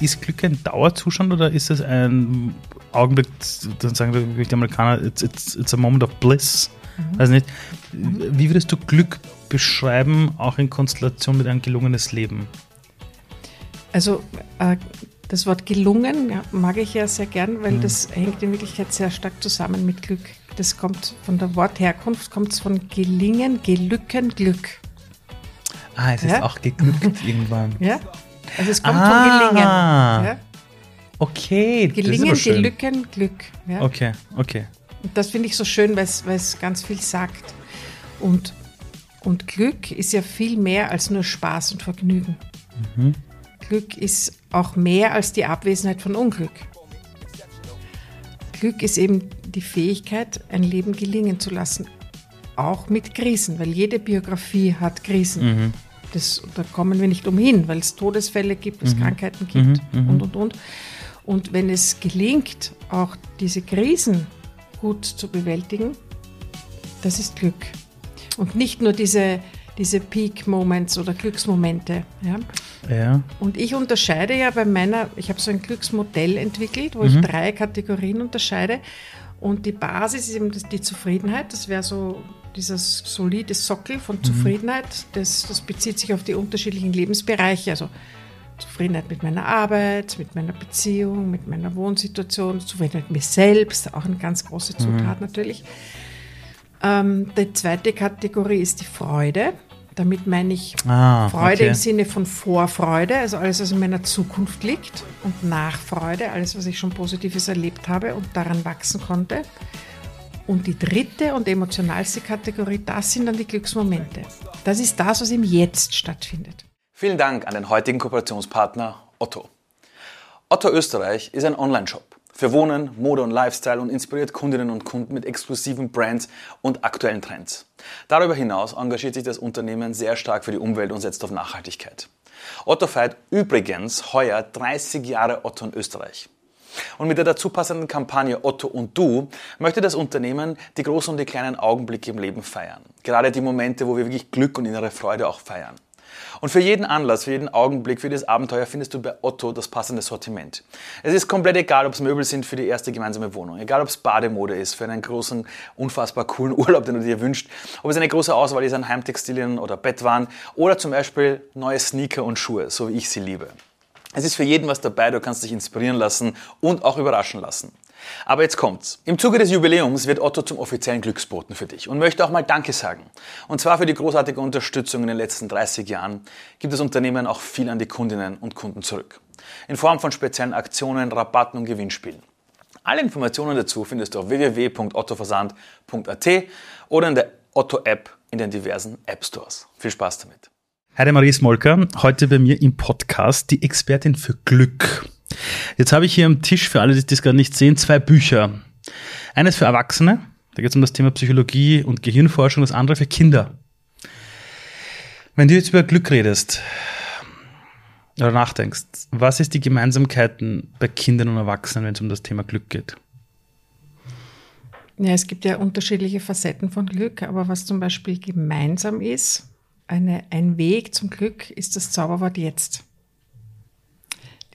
ist Glück ein Dauerzustand oder ist es ein Augenblick, dann sagen die Amerikaner, it's, it's, it's a moment of bliss? Mhm. Also nicht, wie würdest du Glück beschreiben, auch in Konstellation mit einem gelungenes Leben? Also äh, das Wort gelungen mag ich ja sehr gern, weil mhm. das hängt in Wirklichkeit sehr stark zusammen mit Glück. Das kommt von der Wortherkunft, kommt es von gelingen, gelücken, Glück. Ah, es ja? ist auch geglückt irgendwann. Ja, also es kommt ah. von gelingen. Ja? Okay, gelingen, gelücken, Glück. Ja? Okay, okay. Und das finde ich so schön, weil es ganz viel sagt. Und, und Glück ist ja viel mehr als nur Spaß und Vergnügen. Mhm. Glück ist auch mehr als die Abwesenheit von Unglück. Glück ist eben die Fähigkeit, ein Leben gelingen zu lassen, auch mit Krisen, weil jede Biografie hat Krisen. Mhm. Das, da kommen wir nicht umhin, weil es Todesfälle gibt, es mhm. Krankheiten gibt mhm. mhm. und, und, und. Und wenn es gelingt, auch diese Krisen gut zu bewältigen, das ist Glück. Und nicht nur diese, diese Peak-Moments oder Glücksmomente. Ja? Ja. Und ich unterscheide ja bei meiner, ich habe so ein Glücksmodell entwickelt, wo mhm. ich drei Kategorien unterscheide. Und die Basis ist eben die Zufriedenheit. Das wäre so dieses solide Sockel von mhm. Zufriedenheit. Das, das bezieht sich auf die unterschiedlichen Lebensbereiche. Also Zufriedenheit mit meiner Arbeit, mit meiner Beziehung, mit meiner Wohnsituation, Zufriedenheit mit mir selbst, auch eine ganz große mhm. Zutat mhm. natürlich. Ähm, die zweite Kategorie ist die Freude. Damit meine ich ah, Freude okay. im Sinne von Vorfreude, also alles, was in meiner Zukunft liegt, und Nachfreude, alles, was ich schon Positives erlebt habe und daran wachsen konnte. Und die dritte und emotionalste Kategorie, das sind dann die Glücksmomente. Das ist das, was im Jetzt stattfindet. Vielen Dank an den heutigen Kooperationspartner Otto. Otto Österreich ist ein Online-Shop für Wohnen, Mode und Lifestyle und inspiriert Kundinnen und Kunden mit exklusiven Brands und aktuellen Trends. Darüber hinaus engagiert sich das Unternehmen sehr stark für die Umwelt und setzt auf Nachhaltigkeit. Otto feiert übrigens heuer 30 Jahre Otto in Österreich. Und mit der dazu passenden Kampagne Otto und Du möchte das Unternehmen die großen und die kleinen Augenblicke im Leben feiern. Gerade die Momente, wo wir wirklich Glück und innere Freude auch feiern. Und für jeden Anlass, für jeden Augenblick, für jedes Abenteuer findest du bei Otto das passende Sortiment. Es ist komplett egal, ob es Möbel sind für die erste gemeinsame Wohnung, egal ob es Bademode ist für einen großen, unfassbar coolen Urlaub, den du dir wünschst, ob es eine große Auswahl ist an Heimtextilien oder Bettwaren oder zum Beispiel neue Sneaker und Schuhe, so wie ich sie liebe. Es ist für jeden was dabei, du kannst dich inspirieren lassen und auch überraschen lassen. Aber jetzt kommt's. Im Zuge des Jubiläums wird Otto zum offiziellen Glücksboten für dich und möchte auch mal Danke sagen. Und zwar für die großartige Unterstützung in den letzten 30 Jahren gibt das Unternehmen auch viel an die Kundinnen und Kunden zurück. In Form von speziellen Aktionen, Rabatten und Gewinnspielen. Alle Informationen dazu findest du auf www.ottoversand.at oder in der Otto-App in den diversen App Stores. Viel Spaß damit. Heide-Marie Smolka, heute bei mir im Podcast die Expertin für Glück. Jetzt habe ich hier am Tisch, für alle, die das gerade nicht sehen, zwei Bücher. Eines für Erwachsene, da geht es um das Thema Psychologie und Gehirnforschung, das andere für Kinder. Wenn du jetzt über Glück redest oder nachdenkst, was ist die Gemeinsamkeiten bei Kindern und Erwachsenen, wenn es um das Thema Glück geht? Ja, es gibt ja unterschiedliche Facetten von Glück, aber was zum Beispiel gemeinsam ist, eine, ein Weg zum Glück ist das Zauberwort jetzt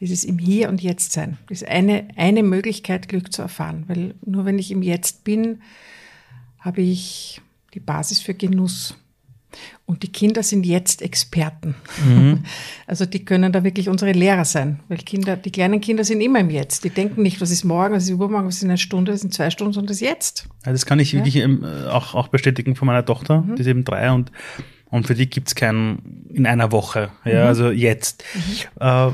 dieses im Hier und Jetzt sein. Das ist eine, eine Möglichkeit, Glück zu erfahren, weil nur wenn ich im Jetzt bin, habe ich die Basis für Genuss. Und die Kinder sind jetzt Experten. Mhm. Also die können da wirklich unsere Lehrer sein, weil Kinder, die kleinen Kinder sind immer im Jetzt. Die denken nicht, was ist morgen, was ist übermorgen, was ist in einer Stunde, was ist in zwei Stunden, sondern das Jetzt. Ja, das kann ich ja? wirklich ähm, auch, auch bestätigen von meiner Tochter, mhm. die ist eben drei und und für die gibt's keinen in einer Woche, ja, mhm. also jetzt. Mhm. Äh,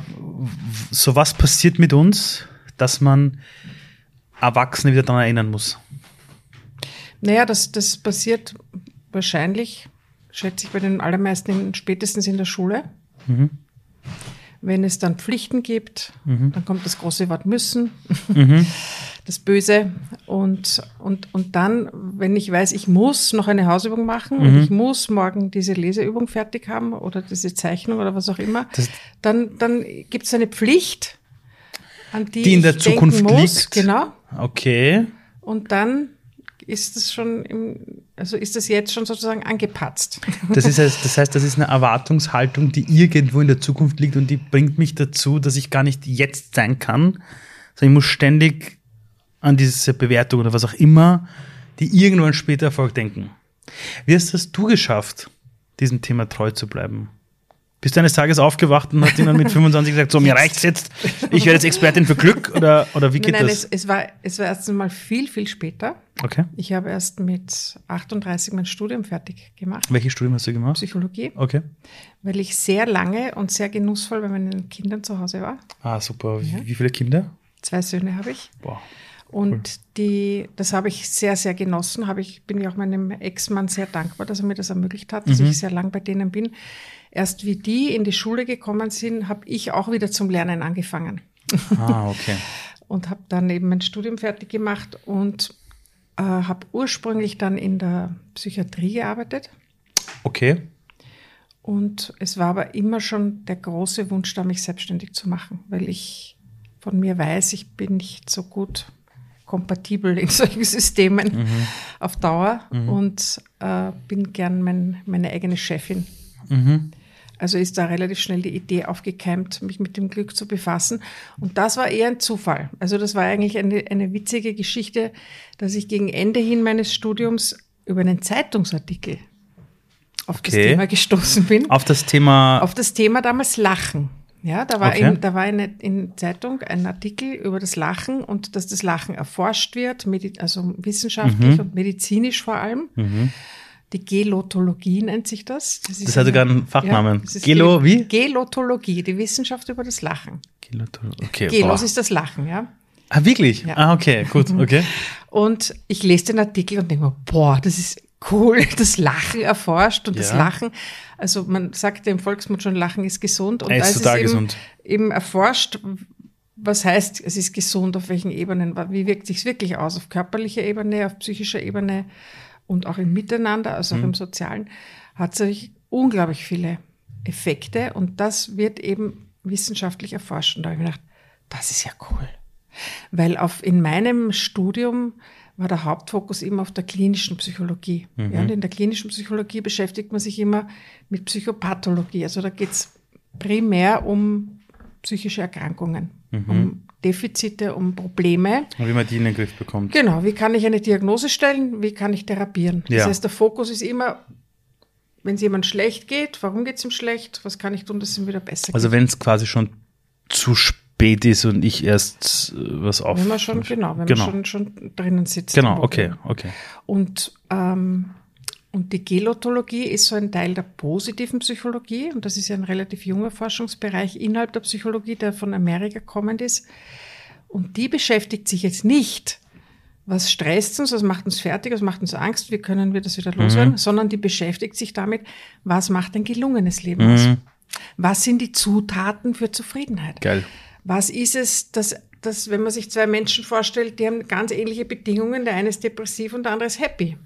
so was passiert mit uns, dass man Erwachsene wieder daran erinnern muss? Naja, das, das passiert wahrscheinlich, schätze ich, bei den allermeisten spätestens in der Schule. Mhm. Wenn es dann Pflichten gibt, mhm. dann kommt das große Wort müssen. Das Böse. Und, und, und dann, wenn ich weiß, ich muss noch eine Hausübung machen mhm. und ich muss morgen diese Leseübung fertig haben oder diese Zeichnung oder was auch immer, das dann, dann gibt es eine Pflicht, an die, die in der Zukunft muss, liegt. Genau. Okay. Und dann ist das schon, im, also ist das jetzt schon sozusagen angepatzt. Das, ist, das heißt, das ist eine Erwartungshaltung, die irgendwo in der Zukunft liegt und die bringt mich dazu, dass ich gar nicht jetzt sein kann, sondern ich muss ständig an diese Bewertung oder was auch immer, die irgendwann später Erfolg denken. Wie hast das du geschafft, diesem Thema treu zu bleiben? Bist du eines Tages aufgewacht und hast dann mit 25 gesagt, so, mir reicht's jetzt, ich werde jetzt Expertin für Glück oder, oder wie geht nein, nein, das? Es, es, war, es war erst einmal viel, viel später. Okay. Ich habe erst mit 38 mein Studium fertig gemacht. Welches Studium hast du gemacht? Psychologie. Okay. Weil ich sehr lange und sehr genussvoll bei meinen Kindern zu Hause war. Ah, super. Wie, wie viele Kinder? Zwei Söhne habe ich. Boah. Und die, das habe ich sehr, sehr genossen. Habe ich, bin ich auch meinem Ex-Mann sehr dankbar, dass er mir das ermöglicht hat, dass Mhm. ich sehr lang bei denen bin. Erst wie die in die Schule gekommen sind, habe ich auch wieder zum Lernen angefangen Ah, okay. und habe dann eben mein Studium fertig gemacht und äh, habe ursprünglich dann in der Psychiatrie gearbeitet. Okay. Und es war aber immer schon der große Wunsch da, mich selbstständig zu machen, weil ich von mir weiß, ich bin nicht so gut kompatibel in solchen Systemen auf Dauer und äh, bin gern mein, meine eigene Chefin. Also ist da relativ schnell die Idee aufgekeimt, mich mit dem Glück zu befassen. Und das war eher ein Zufall. Also das war eigentlich eine, eine witzige Geschichte, dass ich gegen Ende hin meines Studiums über einen Zeitungsartikel auf das Okay. Thema gestoßen bin. Auf das Thema. Auf das Thema damals Lachen. Ja, da war, Okay. in, da war eine, in Zeitung ein Artikel über das Lachen und dass das Lachen erforscht wird, also wissenschaftlich Mhm. und medizinisch vor allem. Die Gelotologie nennt sich das. Das, ist Das hat sogar einen Fachnamen. ist Gelo- wie? Gelotologie, die Wissenschaft über das Lachen. Okay. Gelos boah. ist das Lachen, ja. Ah, wirklich? Ja. Ah, okay, gut, okay. Und ich lese den Artikel und denke mir, boah, das ist cool, das Lachen erforscht und das Ja. Lachen, also man sagt ja im Volksmund schon, Lachen ist gesund. Und Er ist total es gesund. Eben, eben erforscht, was heißt, es ist gesund, auf welchen Ebenen, wie wirkt sich wirklich aus, auf körperlicher Ebene, auf psychischer Ebene und auch im Miteinander, also Mhm. auch im Sozialen, hat sich unglaublich viele Effekte und das wird eben wissenschaftlich erforscht. Und da habe ich mir gedacht, das ist ja cool. Weil auf, in meinem Studium war der Hauptfokus immer auf der klinischen Psychologie. Ja, und in der klinischen Psychologie beschäftigt man sich immer mit Psychopathologie. Also da geht es primär um psychische Erkrankungen, um Defizite, um Probleme. Und wie man die in den Griff bekommt. Genau, wie kann ich eine Diagnose stellen, wie kann ich therapieren? Das Ja. heißt, der Fokus ist immer, wenn es jemand schlecht geht, warum geht es ihm schlecht, was kann ich tun, dass es ihm wieder besser Also geht? wenn es quasi schon zu spät ist und ich erst äh, was auf. Wenn man schon, genau, wenn genau. man schon, schon drinnen sitzt. Genau, okay, okay. Und, ähm, und die Gelotologie ist so ein Teil der positiven Psychologie und das ist ja ein relativ junger Forschungsbereich innerhalb der Psychologie, der von Amerika kommend ist. Und die beschäftigt sich jetzt nicht, was stresst uns, was macht uns fertig, was macht uns Angst, wie können wir das wieder loswerden, sondern die beschäftigt sich damit, was macht ein gelungenes Leben aus? Was sind die Zutaten für Zufriedenheit? Geil. Was ist es, dass, dass, wenn man sich zwei Menschen vorstellt, die haben ganz ähnliche Bedingungen, der eine ist depressiv und der andere ist happy.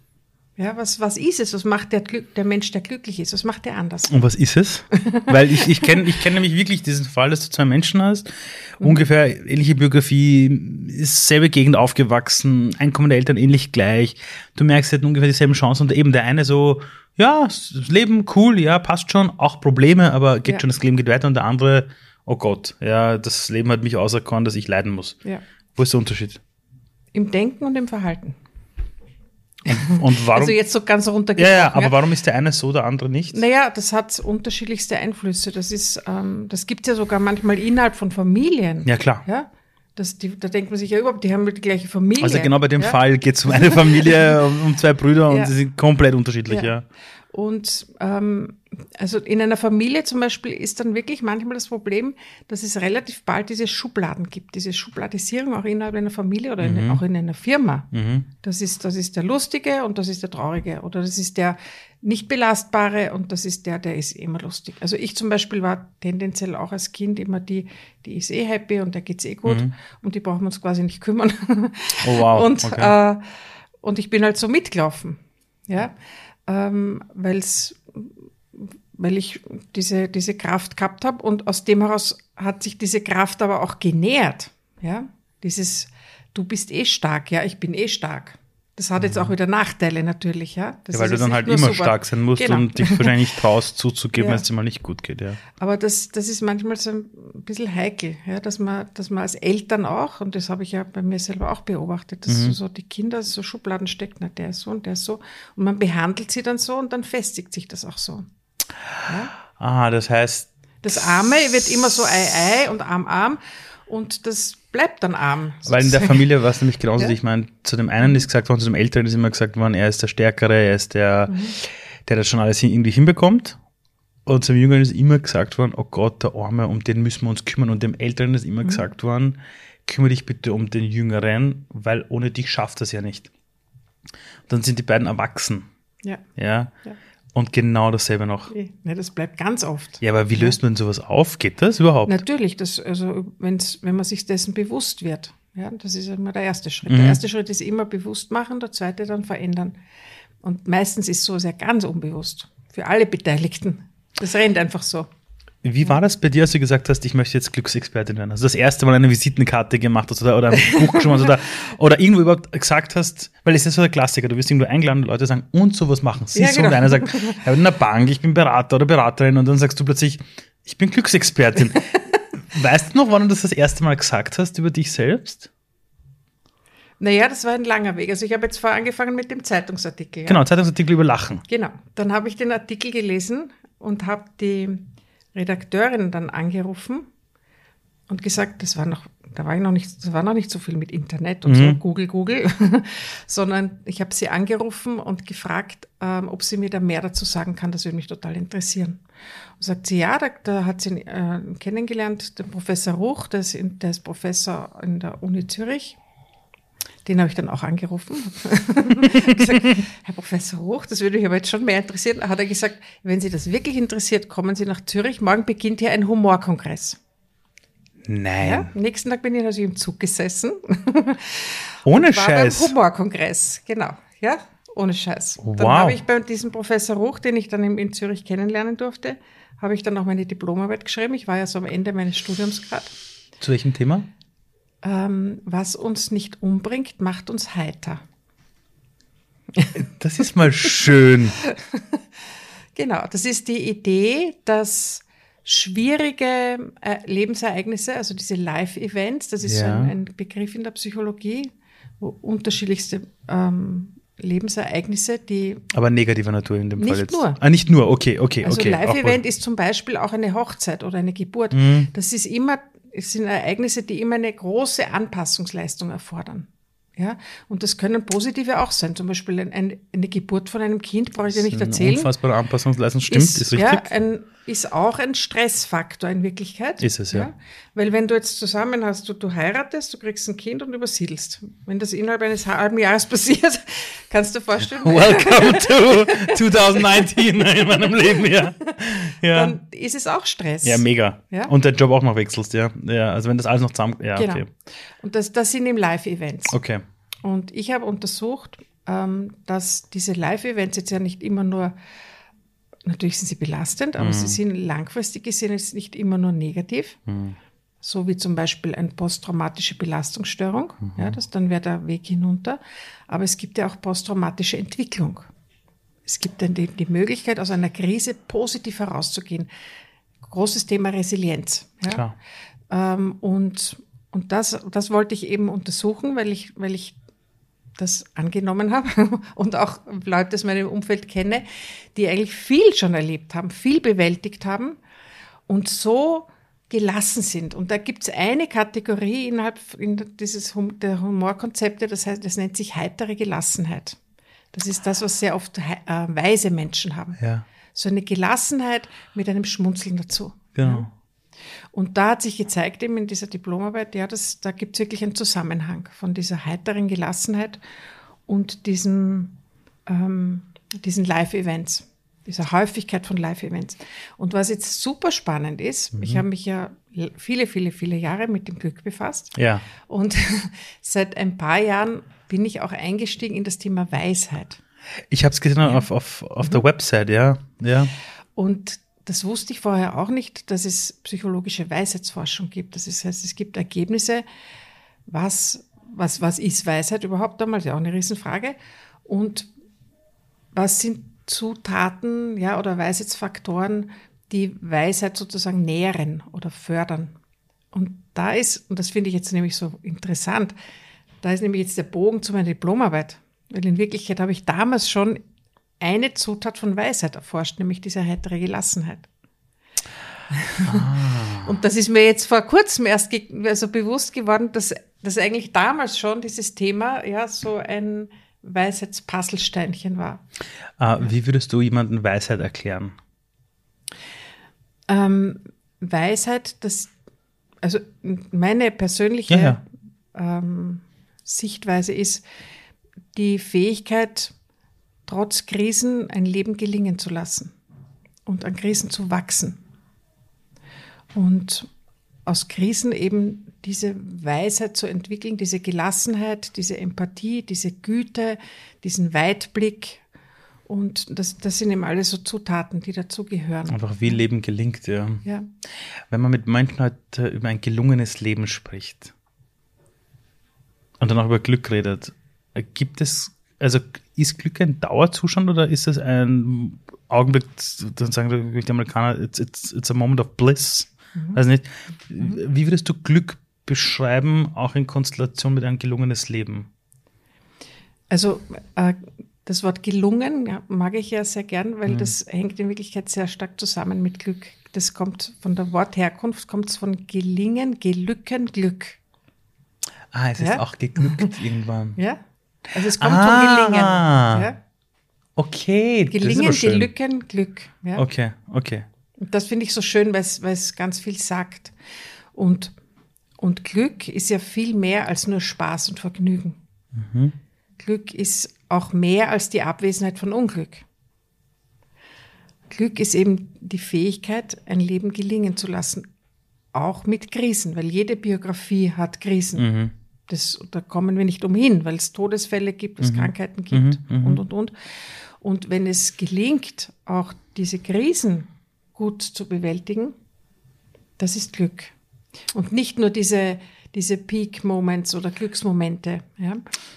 Ja, was, was ist es? Was macht der, Glück, der Mensch, der glücklich ist? Was macht der anders? Und was ist es? Weil ich, ich kenne ich kenn nämlich wirklich diesen Fall, dass du zwei Menschen hast, Mhm. ungefähr ähnliche Biografie, ist selbe Gegend aufgewachsen, Einkommen der Eltern ähnlich gleich. Du merkst, sie hatten ungefähr dieselben Chancen und eben der eine so, ja, das Leben cool, ja, passt schon, auch Probleme, aber geht Ja. schon, das Leben geht weiter und der andere, oh Gott, ja, das Leben hat mich auserkoren, dass ich leiden muss. Ja. Wo ist der Unterschied? Im Denken und im Verhalten. Und warum? Also jetzt so ganz ja, runtergebrochen. ja, aber warum ist der eine so, der andere nicht? Naja, das hat unterschiedlichste Einflüsse. Das ist, ähm, das gibt ja sogar manchmal innerhalb von Familien. Ja, klar. Ja. Das, die, da denkt man sich ja überhaupt, die haben die gleiche Familie. Also genau bei dem ja? Fall geht es um eine Familie, um, zwei Brüder und Ja. sie sind komplett unterschiedlich, Ja. ja. Und ähm, also in einer Familie zum Beispiel ist dann wirklich manchmal das Problem, dass es relativ bald diese Schubladen gibt, diese Schubladisierung auch innerhalb einer Familie oder in, auch in einer Firma. Das, ist, das ist der Lustige und das ist der Traurige oder das ist der nicht belastbare und das ist der, der ist immer lustig. Also ich zum Beispiel war tendenziell auch als Kind immer die, die ist eh happy und der geht's eh gut und die brauchen wir uns quasi nicht kümmern. Oh, wow. Und, Okay. äh, und ich bin halt so mitgelaufen. Ja, ähm, weil's, weil ich diese, diese Kraft gehabt habe und aus dem heraus hat sich diese Kraft aber auch genährt. Ja, dieses, du bist eh stark, ja, ich bin eh stark. Das hat jetzt auch wieder Nachteile natürlich, ja. Das Ja, weil du dann halt immer super. stark sein musst Genau. und dich wahrscheinlich nicht traust zuzugeben, Ja. wenn es dir mal nicht gut geht, ja. Aber das, das ist manchmal so ein bisschen heikel, ja, dass man, dass man als Eltern auch, und das habe ich ja bei mir selber auch beobachtet, dass Mhm. so die Kinder so Schubladen steckt, na, der ist so und der ist so. Und man behandelt sie dann so und dann festigt sich das auch so. Ah, das heißt, Das Arme wird immer so Ei, Ei und Arm, Arm und das bleibt dann arm. Weil in der sozusagen. Familie war es nämlich genauso. Ja. Ich meine, zu dem einen ist gesagt worden, zu dem Älteren ist immer gesagt worden, er ist der Stärkere, er ist der, Mhm. der das schon alles irgendwie hinbekommt. Und zum Jüngeren ist immer gesagt worden, oh Gott, der Arme, um den müssen wir uns kümmern. Und dem Älteren ist Mhm. immer gesagt worden, kümmere dich bitte um den Jüngeren, weil ohne dich schafft das ja nicht. Und dann sind die beiden erwachsen. Ja, Ja. Ja. Und genau dasselbe noch. ja, das bleibt ganz oft. Ja, aber wie löst man sowas auf? Geht das überhaupt? Natürlich, das, also wenn's, wenn man sich dessen bewusst wird. Ja, das ist immer der erste Schritt. Mhm. Der erste Schritt ist immer bewusst machen, der zweite dann verändern. Und meistens ist so sehr ganz unbewusst. Für alle Beteiligten. Das rennt einfach so. Wie war das bei dir, als du gesagt hast, ich möchte jetzt Glücksexpertin werden? Also das erste Mal eine Visitenkarte gemacht hast oder, oder ein Buch geschrieben hast oder, oder irgendwo überhaupt gesagt hast, weil es ist so der Klassiker, du wirst irgendwo eingeladen und Leute sagen, und sowas machen sie Ja, so. genau. Und einer sagt, ich bin in der Bank, ich bin Berater oder Beraterin und dann sagst du plötzlich, ich bin Glücksexpertin. weißt du noch, wann du das das erste Mal gesagt hast über dich selbst? Naja, das war ein langer Weg. Also ich habe jetzt vorher angefangen mit dem Zeitungsartikel. Ja? Genau, Zeitungsartikel über Lachen. Genau. Dann habe ich den Artikel gelesen und habe die Redakteurin dann angerufen und gesagt, das war noch, da war ich noch nicht, das war noch nicht so viel mit Internet und so Google, Google, sondern ich habe sie angerufen und gefragt, ähm, ob sie mir da mehr dazu sagen kann. Das würde mich total interessieren. Und sagt sie, ja, da, da hat sie äh, kennengelernt, den Professor Ruch, der ist, in- der ist Professor in der Uni Zürich. Den habe ich dann auch angerufen. Gesagt, Herr Professor Hoch, das würde mich aber jetzt schon mehr interessieren. Hat er gesagt, wenn Sie das wirklich interessiert, kommen Sie nach Zürich. Morgen beginnt hier ein Humorkongress. Nein. Ja? Nächsten Tag bin ich also im Zug gesessen. Ohne war Scheiß. beim Humorkongress, genau. Ja, ohne Scheiß. Wow. Dann habe ich bei diesem Professor Ruch, den ich dann in, in Zürich kennenlernen durfte, habe ich dann auch meine Diplomarbeit geschrieben. Ich war ja so am Ende meines Studiums gerade. Zu welchem Thema? Ähm, was uns nicht umbringt, macht uns heiter. Das ist mal schön. Genau, das ist die Idee, dass schwierige äh, Lebensereignisse, also diese Live-Events, das ist so Ja. ein, ein Begriff in der Psychologie, wo unterschiedlichste ähm, Lebensereignisse, die Aber negativer Natur in dem Nicht Fall jetzt. nur. Ah, nicht nur, okay, okay, also okay. auch Live-Event ist zum Beispiel auch eine Hochzeit oder eine Geburt. Mhm. Das ist immer, es sind Ereignisse, die immer eine große Anpassungsleistung erfordern. Ja, und das können positive auch sein. Zum Beispiel ein, ein, eine Geburt von einem Kind, brauche ich dir nicht erzählen. Unfassbare Anpassungsleistung, stimmt, ist, richtig. Ja, ein, ist auch ein Stressfaktor in Wirklichkeit. Ist es, ja. Weil wenn du jetzt zusammen hast, du, du heiratest, du kriegst ein Kind und übersiedelst. Wenn das innerhalb eines halben Jahres passiert, kannst du dir vorstellen, Welcome to 2019 in meinem Leben, ja. Ja, dann ist es auch Stress. ja mega. Ja? Und den Job auch noch wechselst, ja. ja. Also wenn das alles noch zusammen, ja, Genau. okay. Und das, das sind eben Live-Events. Okay. Und ich habe untersucht, ähm, dass diese Live-Events jetzt ja nicht immer nur, natürlich sind sie belastend, aber Mhm. sie sind langfristig gesehen jetzt nicht immer nur negativ. Mhm. So wie zum Beispiel eine posttraumatische Belastungsstörung. Mhm. Ja, das dann wäre der Weg hinunter. Aber es gibt ja auch posttraumatische Entwicklung. Es gibt dann die, die Möglichkeit, aus einer Krise positiv herauszugehen. Großes Thema Resilienz. Ja? Ähm, und und das, das wollte ich eben untersuchen, weil ich, weil ich das angenommen habe und auch Leute aus meinem Umfeld kenne, die eigentlich viel schon erlebt haben, viel bewältigt haben und so gelassen sind. Und da gibt es eine Kategorie innerhalb in dieses Hum der Humorkonzepte, das heißt, das nennt sich heitere Gelassenheit. Das ist das, was sehr oft äh, weise Menschen haben. Ja, So eine Gelassenheit mit einem Schmunzeln dazu. genau. Und da hat sich gezeigt, eben in dieser Diplomarbeit, ja, das, da gibt es wirklich einen Zusammenhang von dieser heiteren Gelassenheit und diesen, ähm, diesen Live-Events, dieser Häufigkeit von Live-Events. Und was jetzt super spannend ist, ich habe mich ja viele, viele, viele Jahre mit dem Glück befasst. Ja. Und seit ein paar Jahren bin ich auch eingestiegen in das Thema Weisheit. Ich habe es gesehen auf, auf, auf der Website, ja. Ja. Und das wusste ich vorher auch nicht, dass es psychologische Weisheitsforschung gibt. Das heißt, es gibt Ergebnisse, was, was, was ist Weisheit überhaupt damals? Ja, auch eine Riesenfrage. Und was sind Zutaten ja, oder Weisheitsfaktoren, die Weisheit sozusagen nähren oder fördern? Und da ist, und das finde ich jetzt nämlich so interessant, da ist nämlich jetzt der Bogen zu meiner Diplomarbeit. Weil in Wirklichkeit habe ich damals schon eine Zutat von Weisheit erforscht, nämlich diese heitere Gelassenheit. Ah. Und das ist mir jetzt vor kurzem erst also bewusst geworden, dass, dass eigentlich damals schon dieses Thema ja so ein Weisheitspuzzlesteinchen war. Uh, wie würdest du jemanden Weisheit erklären? Ähm, Weisheit, das, also meine persönliche ja, ja. Ähm, Sichtweise ist die Fähigkeit, trotz Krisen ein Leben gelingen zu lassen und an Krisen zu wachsen. Und aus Krisen eben diese Weisheit zu entwickeln, diese Gelassenheit, diese Empathie, diese Güte, diesen Weitblick. Und das, das sind eben alle so Zutaten, die dazugehören. Einfach wie Leben gelingt, ja. ja. Wenn man mit Menschen heute über ein gelungenes Leben spricht und dann auch über Glück redet, gibt es, also ist Glück ein Dauerzustand oder ist es ein Augenblick, dann sagen die Amerikaner, it's, it's, it's a moment of bliss? Mhm. Also nicht, wie würdest du Glück beschreiben, auch in Konstellation mit einem gelungenes Leben? Also äh, das Wort gelungen ja, mag ich ja sehr gern, weil mhm. das hängt in Wirklichkeit sehr stark zusammen mit Glück. Das kommt von der Wortherkunft, kommt es von gelingen, gelücken, Glück. Ah, es ja? ist auch geglückt irgendwann. Ja, also es kommt ah, von gelingen. Ja? Okay, gelingen, gelücken, Glück. Ja? Okay, okay. Und das finde ich so schön, weil es ganz viel sagt. Und, und Glück ist ja viel mehr als nur Spaß und Vergnügen. Mhm. Glück ist auch mehr als die Abwesenheit von Unglück. Glück ist eben die Fähigkeit, ein Leben gelingen zu lassen, auch mit Krisen, weil jede Biografie hat Krisen. Mhm. Das, da kommen wir nicht umhin, weil es Todesfälle gibt, es mhm. Krankheiten gibt mhm. mhm. und, und, und. Und wenn es gelingt, auch diese Krisen gut zu bewältigen, das ist Glück. Und nicht nur diese, diese Peak-Moments oder Glücksmomente. Ja?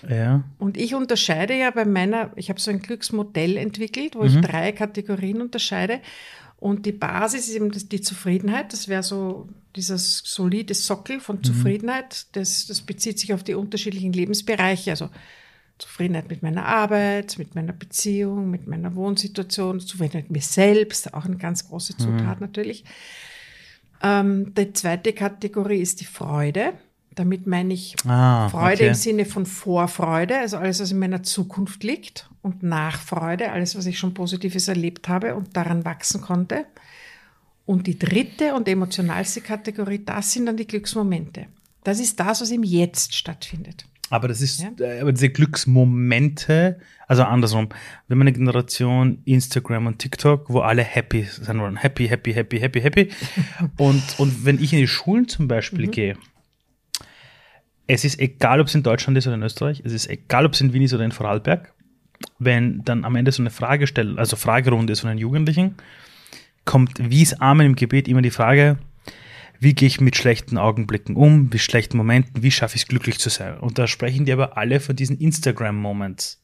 ja. Und ich unterscheide ja bei meiner, ich habe so ein Glücksmodell entwickelt, wo mhm. ich drei Kategorien unterscheide. Und die Basis ist eben die Zufriedenheit. Das wäre so dieses solide Sockel von mhm. Zufriedenheit. Das, das bezieht sich auf die unterschiedlichen Lebensbereiche. Also Zufriedenheit mit meiner Arbeit, mit meiner Beziehung, mit meiner Wohnsituation, Zufriedenheit mit mir selbst, auch eine ganz große mhm. Zutat mhm. natürlich. Ähm, die zweite Kategorie ist die Freude. Damit meine ich ah, Freude okay. im Sinne von Vorfreude, also alles, was in meiner Zukunft liegt, und Nachfreude, alles, was ich schon Positives erlebt habe und daran wachsen konnte. Und die dritte und emotionalste Kategorie, das sind dann die Glücksmomente. Das ist das, was im Jetzt stattfindet. Aber das ist, ja? Äh, aber diese Glücksmomente, also andersrum, wir haben eine Generation Instagram und TikTok, wo alle happy sein wollen. Happy, happy, happy, happy, happy. und, und wenn ich in die Schulen zum Beispiel mhm. gehe, es ist egal, ob es in Deutschland ist oder in Österreich, es ist egal, ob es in Wien ist oder in Vorarlberg, wenn dann am Ende so eine Frage stellt, also Fragerunde ist von den Jugendlichen, kommt wie es Amen im Gebet immer die Frage, wie gehe ich mit schlechten Augenblicken um, mit schlechten Momenten, wie schaffe ich es glücklich zu sein. Und da sprechen die aber alle von diesen Instagram-Moments.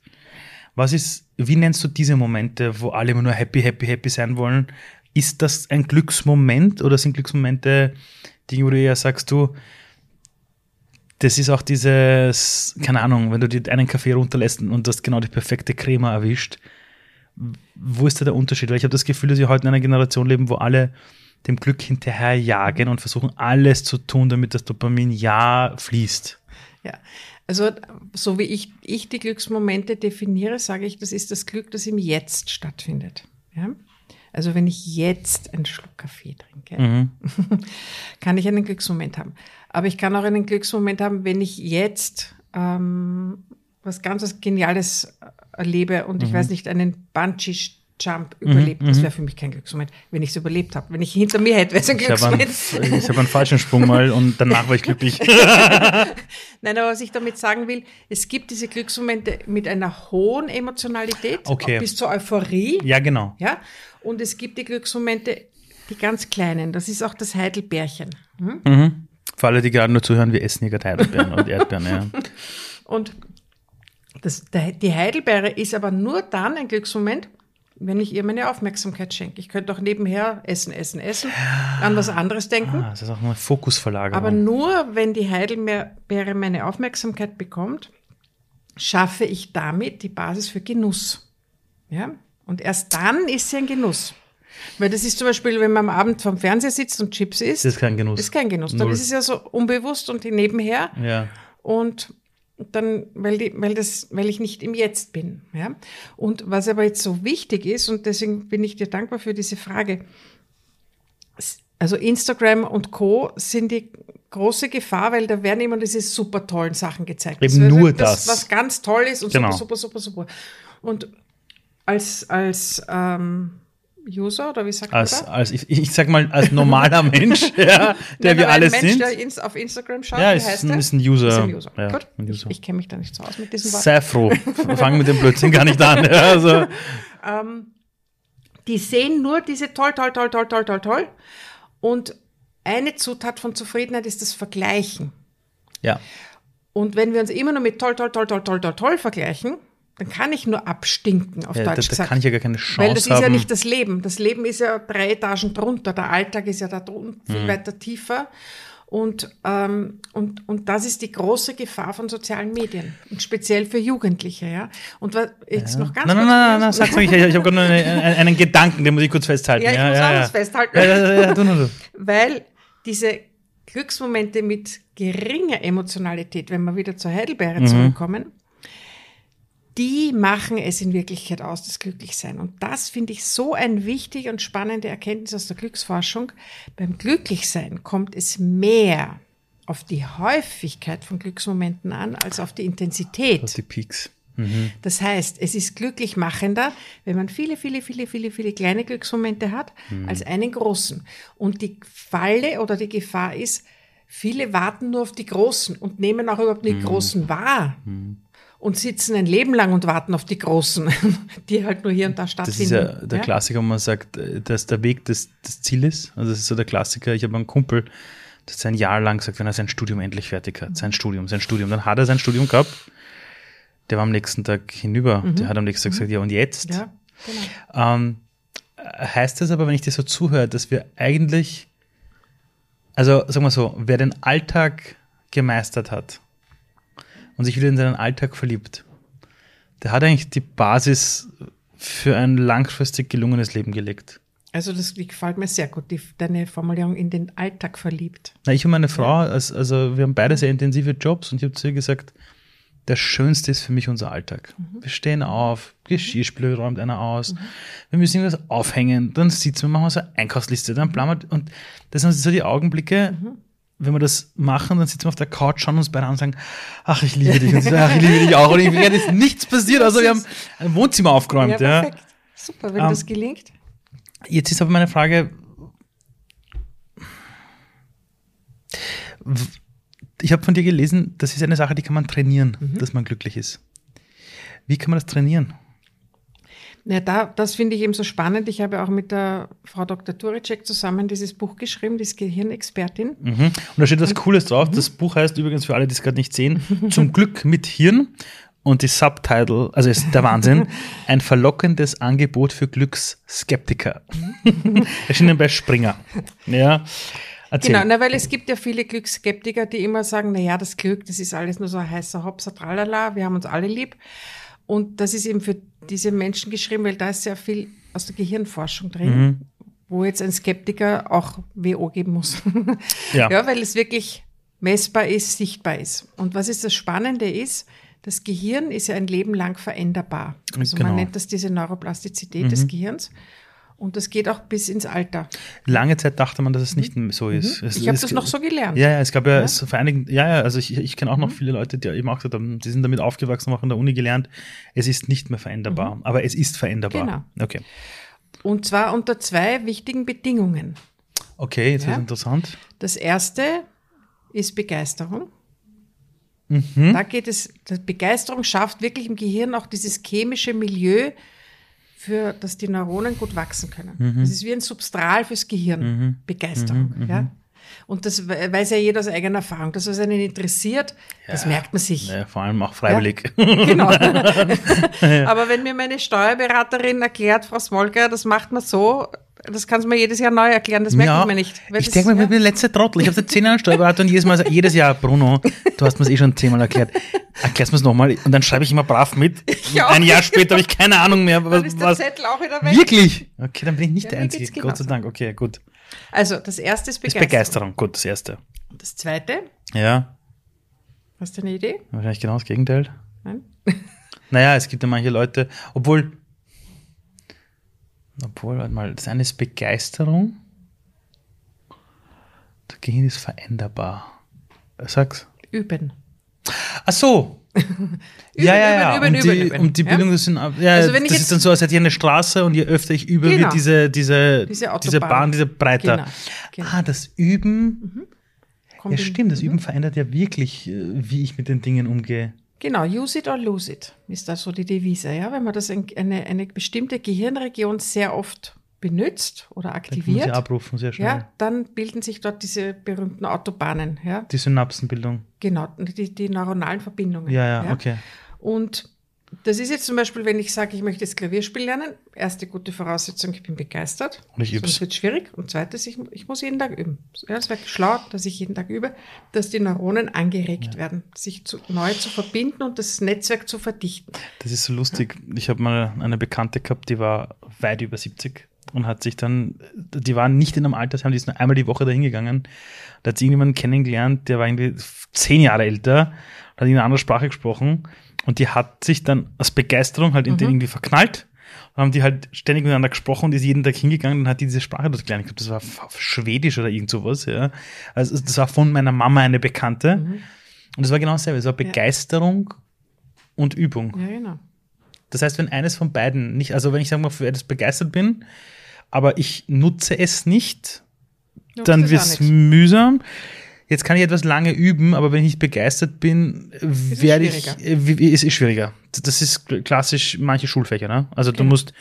Was ist, wie nennst du diese Momente, wo alle immer nur happy, happy, happy sein wollen? Ist das ein Glücksmoment oder sind Glücksmomente, die wo du eher sagst, du, das ist auch dieses, keine Ahnung, wenn du dir einen Kaffee runterlässt und das genau die perfekte Crema erwischt, wo ist da der Unterschied? Weil ich habe das Gefühl, dass wir heute in einer Generation leben, wo alle dem Glück hinterherjagen und versuchen alles zu tun, damit das Dopamin ja fließt. Ja, also so wie ich, ich die Glücksmomente definiere, sage ich, das ist das Glück, das im Jetzt stattfindet. Ja? Also wenn ich jetzt einen Schluck Kaffee trinke, mhm. kann ich einen Glücksmoment haben. Aber ich kann auch einen Glücksmoment haben, wenn ich jetzt ähm, was ganz was Geniales erlebe und mhm. ich weiß nicht, einen Bungee Jump mhm, überlebt. Mhm, das wäre für mich kein Glücksmoment, wenn ich es überlebt habe. Wenn ich hinter mir hätte, wäre es ein Glücksmoment. Ich habe einen, hab einen falschen Sprung mal und danach war ich glücklich. Nein, aber was ich damit sagen will, es gibt diese Glücksmomente mit einer hohen Emotionalität okay. bis zur Euphorie. Ja, genau. Ja, und es gibt die Glücksmomente, die ganz kleinen. Das ist auch das Heidelbärchen. Hm? Mhm. Für alle, die gerade nur zuhören, wir essen hier gerade Heidelbeeren und Erdbeeren. Ja. Und das, die Heidelbeere ist aber nur dann ein Glücksmoment, wenn ich ihr meine Aufmerksamkeit schenke. Ich könnte auch nebenher essen, essen, essen, an was anderes denken. Ah, das ist auch eine Fokusverlagerung. Aber nur, wenn die Heidelbeere meine Aufmerksamkeit bekommt, schaffe ich damit die Basis für Genuss. Ja? Und erst dann ist sie ein Genuss. Weil das ist zum Beispiel, wenn man am Abend vorm Fernseher sitzt und Chips isst. Das ist kein Genuss. Das ist kein Genuss. Dann Null. ist es ja so unbewusst und nebenher. ja. Und dann, weil, die, weil, das, weil ich nicht im Jetzt bin. Ja? Und was aber jetzt so wichtig ist, und deswegen bin ich dir dankbar für diese Frage, also Instagram und Co. sind die große Gefahr, weil da werden immer diese super tollen Sachen gezeigt. Eben wird nur das. Was ganz toll ist und Genau. super, super, super, super. Und als, als ähm, User, oder wie sagt man Als, da? als ich, ich sag mal, als normaler Mensch, ja, der Nein, wir alle ein Mensch, sind. der ins, auf Instagram schaut, Ja, wie ist heißt ein- der? ist ein User. Ist ein User. Ja, Gut, ein User. ich, ich kenne mich da nicht so aus mit diesem Wort. Sei froh. Fangen mit dem Blödsinn gar nicht an. Ja, also, die sehen nur diese toll, toll, toll, toll, toll, toll, toll. Und eine Zutat von Zufriedenheit ist das Vergleichen. ja. Und wenn wir uns immer nur mit toll, toll, toll, toll, toll, toll, toll vergleichen, dann kann ich nur abstinken, auf ja da, Deutsch da gesagt. kann ich ja gar keine Chance Weil das ist haben. ja nicht das Leben. Das Leben ist ja drei Etagen drunter. Der Alltag ist ja da drunten viel Mhm. weiter tiefer. Und, ähm, und, und das ist die große Gefahr von sozialen Medien. Und speziell für Jugendliche, ja. Und was, jetzt noch ganz nein, nein, kurz- nein, nein, sag's nicht. Ich, ich habe gerade nur eine, einen, einen Gedanken, den muss ich kurz festhalten. Ja, ich muss auch was festhalten. Ja, ja, ja, du, du. Weil diese Glücksmomente mit geringer Emotionalität, wenn wir wieder zur Heidelbeere zurückkommen, die machen es in Wirklichkeit aus, das Glücklichsein. Und das finde ich so ein wichtige und spannende Erkenntnis aus der Glücksforschung. Beim Glücklichsein kommt es mehr auf die Häufigkeit von Glücksmomenten an als auf die Intensität. Das die Peaks. Das heißt, es ist glücklich machender, wenn man viele, viele, viele, viele, viele kleine Glücksmomente hat, als einen großen. Und die Falle oder die Gefahr ist, viele warten nur auf die großen und nehmen auch überhaupt nicht die großen wahr. Und sitzen ein Leben lang und warten auf die großen, die halt nur hier und da Das stattfinden. ist ja der Klassiker, wo man sagt, äh, dass der Weg das, das Ziel ist. Also das ist so der Klassiker. Ich habe einen Kumpel, der hat sein Jahr lang gesagt, wenn er sein Studium endlich fertig hat. Sein Studium, sein Studium. Dann hat er sein Studium gehabt. Der war am nächsten Tag hinüber. Der hat am nächsten Tag gesagt, ja und jetzt? Ja, genau. Ähm, heißt das aber, wenn ich dir so zuhöre, dass wir eigentlich, also sagen wir so, wer den Alltag gemeistert hat und sich wieder in seinen Alltag verliebt, der hat eigentlich die Basis für ein langfristig gelungenes Leben gelegt. Also das gefällt mir sehr gut, die, deine Formulierung in den Alltag verliebt. Na, ich und meine Frau, als, also wir haben beide sehr intensive Jobs und ich habe zu ihr gesagt, der schönste ist für mich unser Alltag. Wir stehen auf, Geschirrspüler räumt einer aus, wir müssen irgendwas aufhängen, dann sitzen wir, machen wir so eine Einkaufsliste, dann wir, und das sind so die Augenblicke, wenn wir das machen, dann sitzen wir auf der Couch, schauen uns beide an und sagen, ach, ich liebe dich, und so, ach, ich liebe dich auch, und ich werde ist nichts passiert, also wir haben ein Wohnzimmer aufgeräumt, ja. perfekt. Super, wenn Ähm, das gelingt. Jetzt ist aber meine Frage, ich habe von dir gelesen, das ist eine Sache, die kann man trainieren, dass man glücklich ist. Wie kann man das trainieren? Ja, da, das finde ich eben so spannend. Ich habe auch mit der Frau Dr. Turicek zusammen dieses Buch geschrieben, die ist Gehirnexpertin. Mhm. Und da steht was Cooles drauf. Das Buch heißt übrigens für alle, die es gerade nicht sehen, Zum Glück mit Hirn. Und die Subtitle, also ist der Wahnsinn, ein verlockendes Angebot für Glücksskeptiker. Erschienen bei Springer. Ja, erzähl. Genau, na, weil es gibt ja viele Glücksskeptiker, die immer sagen, na ja, das Glück, das ist alles nur so ein heißer Hopser, tralala, wir haben uns alle lieb. Und das ist eben für diese Menschen geschrieben, weil da ist sehr viel aus der Gehirnforschung drin, wo jetzt ein Skeptiker auch WO geben muss. Ja. ja, weil es wirklich messbar ist, sichtbar ist. Und was ist das Spannende ist, das Gehirn ist ja ein Leben lang veränderbar. Also Genau. man nennt das diese Neuroplastizität des Gehirns. Und das geht auch bis ins Alter. Lange Zeit dachte man, dass es nicht so ist. Es, Mhm. Ich habe das noch so gelernt. Ja, ja, es gab ja, Es vor einigen, ja, ja, also ich, ich kenne auch noch viele Leute, die eben auch gesagt haben, die sind damit aufgewachsen, haben auch in der Uni gelernt, es ist nicht mehr veränderbar, aber es ist veränderbar. Genau. Okay. Und zwar unter zwei wichtigen Bedingungen. Okay, jetzt Ja. wird interessant. Das erste ist Begeisterung. Mhm. Da geht es, Begeisterung schafft wirklich im Gehirn auch dieses chemische Milieu, für dass die Neuronen gut wachsen können. Mhm. Das ist wie ein Substral fürs Gehirn. Begeisterung. Ja? Und das we- weiß ja jeder aus eigener Erfahrung. Das, was einen interessiert, das merkt man sich. Ja, vor allem auch freiwillig. Genau. Aber wenn mir meine Steuerberaterin erklärt, Frau Smolka, das macht man so, das kannst du mir jedes Jahr neu erklären, das merkt man nicht. Ich denke mir, ja. ich bin der letzte Trottel. Ich habe seit zehn Jahren Steuerberater und jedes Mal, jedes Jahr, Bruno, du hast mir es eh schon zehnmal erklärt. Erklär's mir es nochmal und dann schreibe ich immer brav mit. Ich auch. Ein Jahr später habe ich keine Ahnung mehr, was. Dann ist der was Zettel auch wieder weg. Wirklich? Okay, dann bin ich nicht Ja, der Einzige. Gott sei. Dank. Okay, gut. Also, das erste ist Ist Begeisterung. Begeisterung. Gut, das erste. Das zweite, Ja, hast du eine Idee? wahrscheinlich genau das Gegenteil. Nein? Naja, es gibt ja manche Leute, obwohl, obwohl, warte mal, das eine ist Begeisterung. Das Gehirn ist veränderbar. Sag's. Üben. Ach so. ja, ja, ja. üben, um, üben, die, üben, um die ja? Bildung, das sind, ja, Also wenn ich das jetzt- ist dann so, als hätte ich eine Straße und je öfter ich übe, Genau. wird diese, diese, Diese diese. Bahn, diese breiter. Genau, genau. Ah, das Üben. Kommt Ja, stimmt, das Üben verändert ja wirklich, äh, wie ich mit den Dingen umgehe. Genau, use it or lose it ist da so die Devise. Ja? Wenn man das in, eine, eine bestimmte Gehirnregion sehr oft benutzt oder Dann aktiviert, abrufen sehr schnell. ja, dann bilden sich dort diese berühmten Autobahnen. Ja? Die Synapsenbildung. Genau, die, die neuronalen Verbindungen. Ja, ja, okay. Und das ist jetzt zum Beispiel, wenn ich sage, ich möchte jetzt Klavierspiel lernen, erste gute Voraussetzung, ich bin begeistert. Und ich üb's. Sonst wird schwierig. Und zweites, ich, ich muss jeden Tag üben. Ja, es wäre schlau, dass ich jeden Tag übe, dass die Neuronen angeregt werden, sich zu, neu zu verbinden und das Netzwerk zu verdichten. Das ist so lustig. Ich habe mal eine Bekannte gehabt, die war weit über 70 und hat sich dann, die waren nicht in einem Altersheim, die ist nur einmal die Woche dahin gegangen. Da hat sie irgendjemanden kennengelernt, der war irgendwie zehn Jahre älter, hat in eine andere Sprache gesprochen und die hat sich dann aus Begeisterung halt in den irgendwie verknallt. Dann haben die halt ständig miteinander gesprochen und ist jeden Tag hingegangen und hat die diese Sprache dort gelernt. Ich glaube, das war Schwedisch oder irgend sowas, ja. Also das war von meiner Mama eine Bekannte. Und das war genau dasselbe. Es war Begeisterung und Übung. Ja, genau. Das heißt, wenn eines von beiden nicht, also wenn ich sagen wir für etwas begeistert bin, aber ich nutze es nicht, Nutzt dann wird es mühsam. Jetzt kann ich etwas lange üben, aber wenn ich nicht begeistert bin, es werde ich, äh, es ist schwieriger. Das ist klassisch manche Schulfächer, ne? Also du Genau. musst,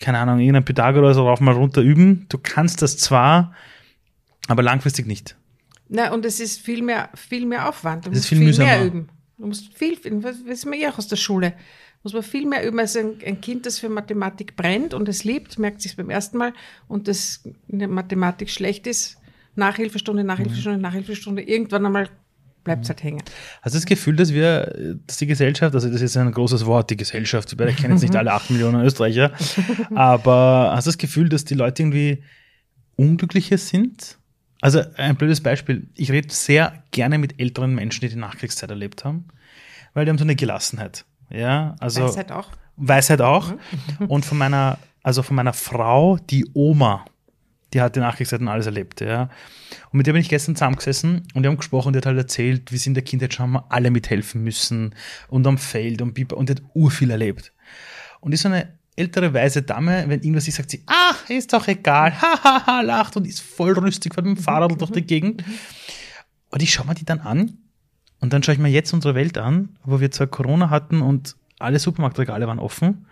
keine Ahnung, irgendein Pythagoras rauf mal runter üben. Du kannst das zwar, aber langfristig nicht. Na, und es ist viel mehr, viel mehr Aufwand. Du Es ist musst viel viel, mehr üben. Du musst viel, was wissen wir ja auch aus der Schule, muss man viel mehr üben. Also ein, ein Kind, das für Mathematik brennt und es liebt, merkt sich beim ersten Mal und das in der Mathematik schlecht ist, Nachhilfestunde, Nachhilfestunde, Mhm. Nachhilfestunde, irgendwann einmal bleibt es halt hängen. Hast du das Gefühl, dass wir, dass die Gesellschaft, also das ist ein großes Wort, die Gesellschaft, ich kenne jetzt nicht alle acht Millionen Österreicher, aber hast du das Gefühl, dass die Leute irgendwie unglücklicher sind? Also ein blödes Beispiel, ich rede sehr gerne mit älteren Menschen, die die Nachkriegszeit erlebt haben, weil die haben so eine Gelassenheit. Ja, also Weisheit auch. Weisheit auch. Und von meiner, also von meiner Frau, die Oma, die hat die Nachkriegszeit und alles erlebt, ja. Und mit der bin ich gestern zusammengesessen und wir haben gesprochen und die hat halt erzählt, wie sie in der Kindheit schon mal alle mithelfen müssen und am Feld und Biber und die hat urviel erlebt. Und ist so eine ältere weise Dame, wenn irgendwas ist, sagt sie, ah, ist doch egal, hahaha, ha, ha, lacht und ist voll rüstig, mit dem Fahrrad durch die Gegend. Und ich schaue mir die dann an und dann schaue ich mir jetzt unsere Welt an, wo wir zwar Corona hatten und alle Supermarktregale waren offen.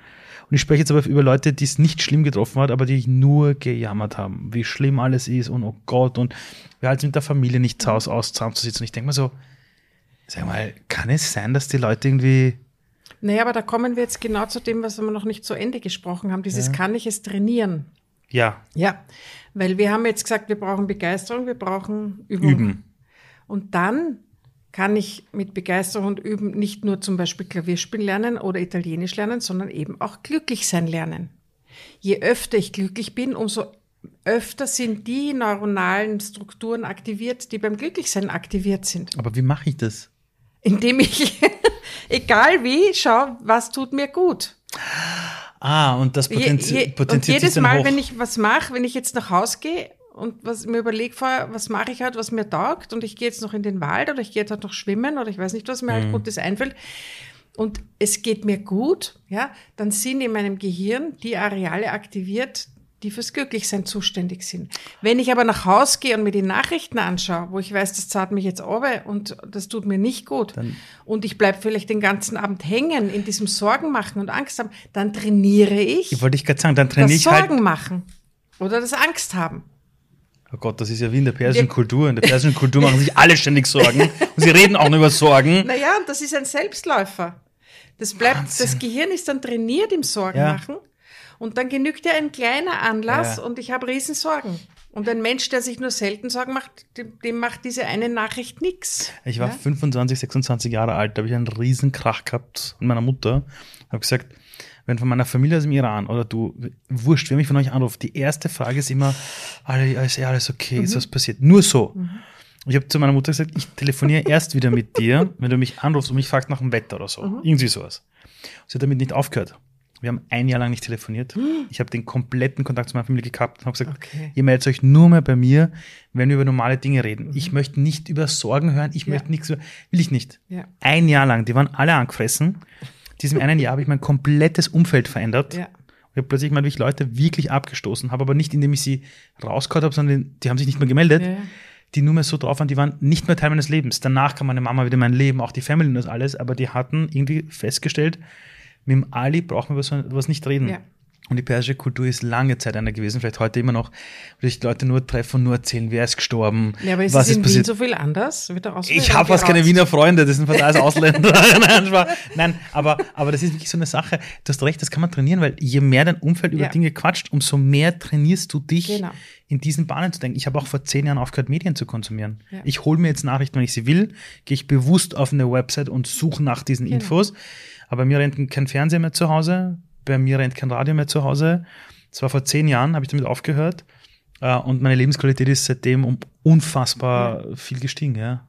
Und ich spreche jetzt aber über Leute, die es nicht schlimm getroffen hat, aber die nur gejammert haben, wie schlimm alles ist und oh Gott und wir halt mit der Familie nicht zu Hause aus zusammenzusitzen. Und ich denke mir so, sag mal, kann es sein, dass die Leute irgendwie Naja, aber da kommen wir jetzt genau zu dem, was wir noch nicht zu Ende gesprochen haben. Dieses kann ich es trainieren. ja, Ja, weil wir haben jetzt gesagt, wir brauchen Begeisterung, wir brauchen Übung. üben? Und dann kann ich mit Begeisterung und Üben nicht nur zum Beispiel Klavierspielen lernen oder Italienisch lernen, sondern eben auch glücklich sein lernen. Je öfter ich glücklich bin, umso öfter sind die neuronalen Strukturen aktiviert, die beim Glücklichsein aktiviert sind. Aber wie mache ich das? Indem ich, egal wie, schau, was tut mir gut. Ah, und das Je, potenzi je, und potenziert jedes sich dann Mal, hoch. wenn ich was mache, wenn ich jetzt nach Hause gehe und was mir überlege vorher, was mache ich halt, was mir taugt und ich gehe jetzt noch in den Wald oder ich gehe jetzt halt noch schwimmen oder ich weiß nicht, was mir Mhm. halt Gutes einfällt und es geht mir gut, ja, dann sind in meinem Gehirn die Areale aktiviert, die fürs Glücklichsein zuständig sind. Wenn ich aber nach Hause gehe und mir die Nachrichten anschaue, wo ich weiß, das zahlt mich jetzt runter und das tut mir nicht gut und ich bleibe vielleicht den ganzen Abend hängen in diesem Sorgen machen und Angst haben, dann trainiere ich ich wollte ich gerade sagen, dann trainiere ich Sorgen halt. machen oder das Angst haben. Oh Gott, das ist ja wie in der persischen Kultur. In der persischen Kultur machen sich alle ständig Sorgen. Und sie reden auch nur über Sorgen. Naja, und das ist ein Selbstläufer. Das bleibt, Wahnsinn. das Gehirn ist dann trainiert im Sorgen Ja. machen. Und dann genügt ja ein kleiner Anlass Ja. und ich habe Riesensorgen. Und ein Mensch, der sich nur selten Sorgen macht, dem, dem macht diese eine Nachricht nichts. Ich war Ja? 25, 26 Jahre alt, da habe ich einen riesen Krach gehabt mit meiner Mutter. Habe gesagt, wenn von meiner Familie aus dem Iran oder du, wurscht, wer mich von euch anruft, die erste Frage ist immer, ist ja alles okay, ist was passiert? Nur so. Ich habe zu meiner Mutter gesagt, ich telefoniere erst wieder mit dir, wenn du mich anrufst und mich fragst nach dem Wetter oder so. Irgendwie sowas. Sie hat damit nicht aufgehört. Wir haben ein Jahr lang nicht telefoniert. Ich habe den kompletten Kontakt zu meiner Familie gehabt und habe gesagt, Okay. ihr meldet euch nur mehr bei mir, wenn wir über normale Dinge reden. Ich möchte nicht über Sorgen hören, ich Ja. möchte nichts über, will ich nicht. Ja. Ein Jahr lang, die waren alle angefressen. Diesem einen Jahr habe ich mein komplettes Umfeld verändert. Ja. Ich habe plötzlich mal wirklich Leute wirklich abgestoßen, habe aber nicht, indem ich sie rausgehauen habe, sondern die haben sich nicht mehr gemeldet, Ja, ja. die nur mehr so drauf waren, die waren nicht mehr Teil meines Lebens. Danach kam meine Mama wieder in mein Leben, auch die Family und das alles, aber die hatten irgendwie festgestellt, mit dem Ali brauchen wir über so etwas nicht reden. Ja. Und die persische Kultur ist lange Zeit einer gewesen, vielleicht heute immer noch, wo ich Leute nur treffe und nur erzählen, wer ist gestorben, Ja, aber ist was es ist in Wien passiert. so viel anders? Wird daraus Ich habe fast keine Wiener Freunde, das sind fast alles Ausländer. Nein, aber, aber das ist wirklich so eine Sache. Du hast recht, das kann man trainieren, weil je mehr dein Umfeld über Ja. Dinge quatscht, umso mehr trainierst du dich, Genau. in diesen Bahnen zu denken. Ich habe auch vor zehn Jahren aufgehört, Medien zu konsumieren. Ja. Ich hole mir jetzt Nachrichten, wenn ich sie will, gehe ich bewusst auf eine Website und suche nach diesen Genau. Infos. Aber mir rennt kein Fernseher mehr zu Hause, bei mir rennt kein Radio mehr zu Hause. Das war vor zehn Jahren, habe ich damit aufgehört. Äh, Und meine Lebensqualität ist seitdem um unfassbar viel gestiegen, ja.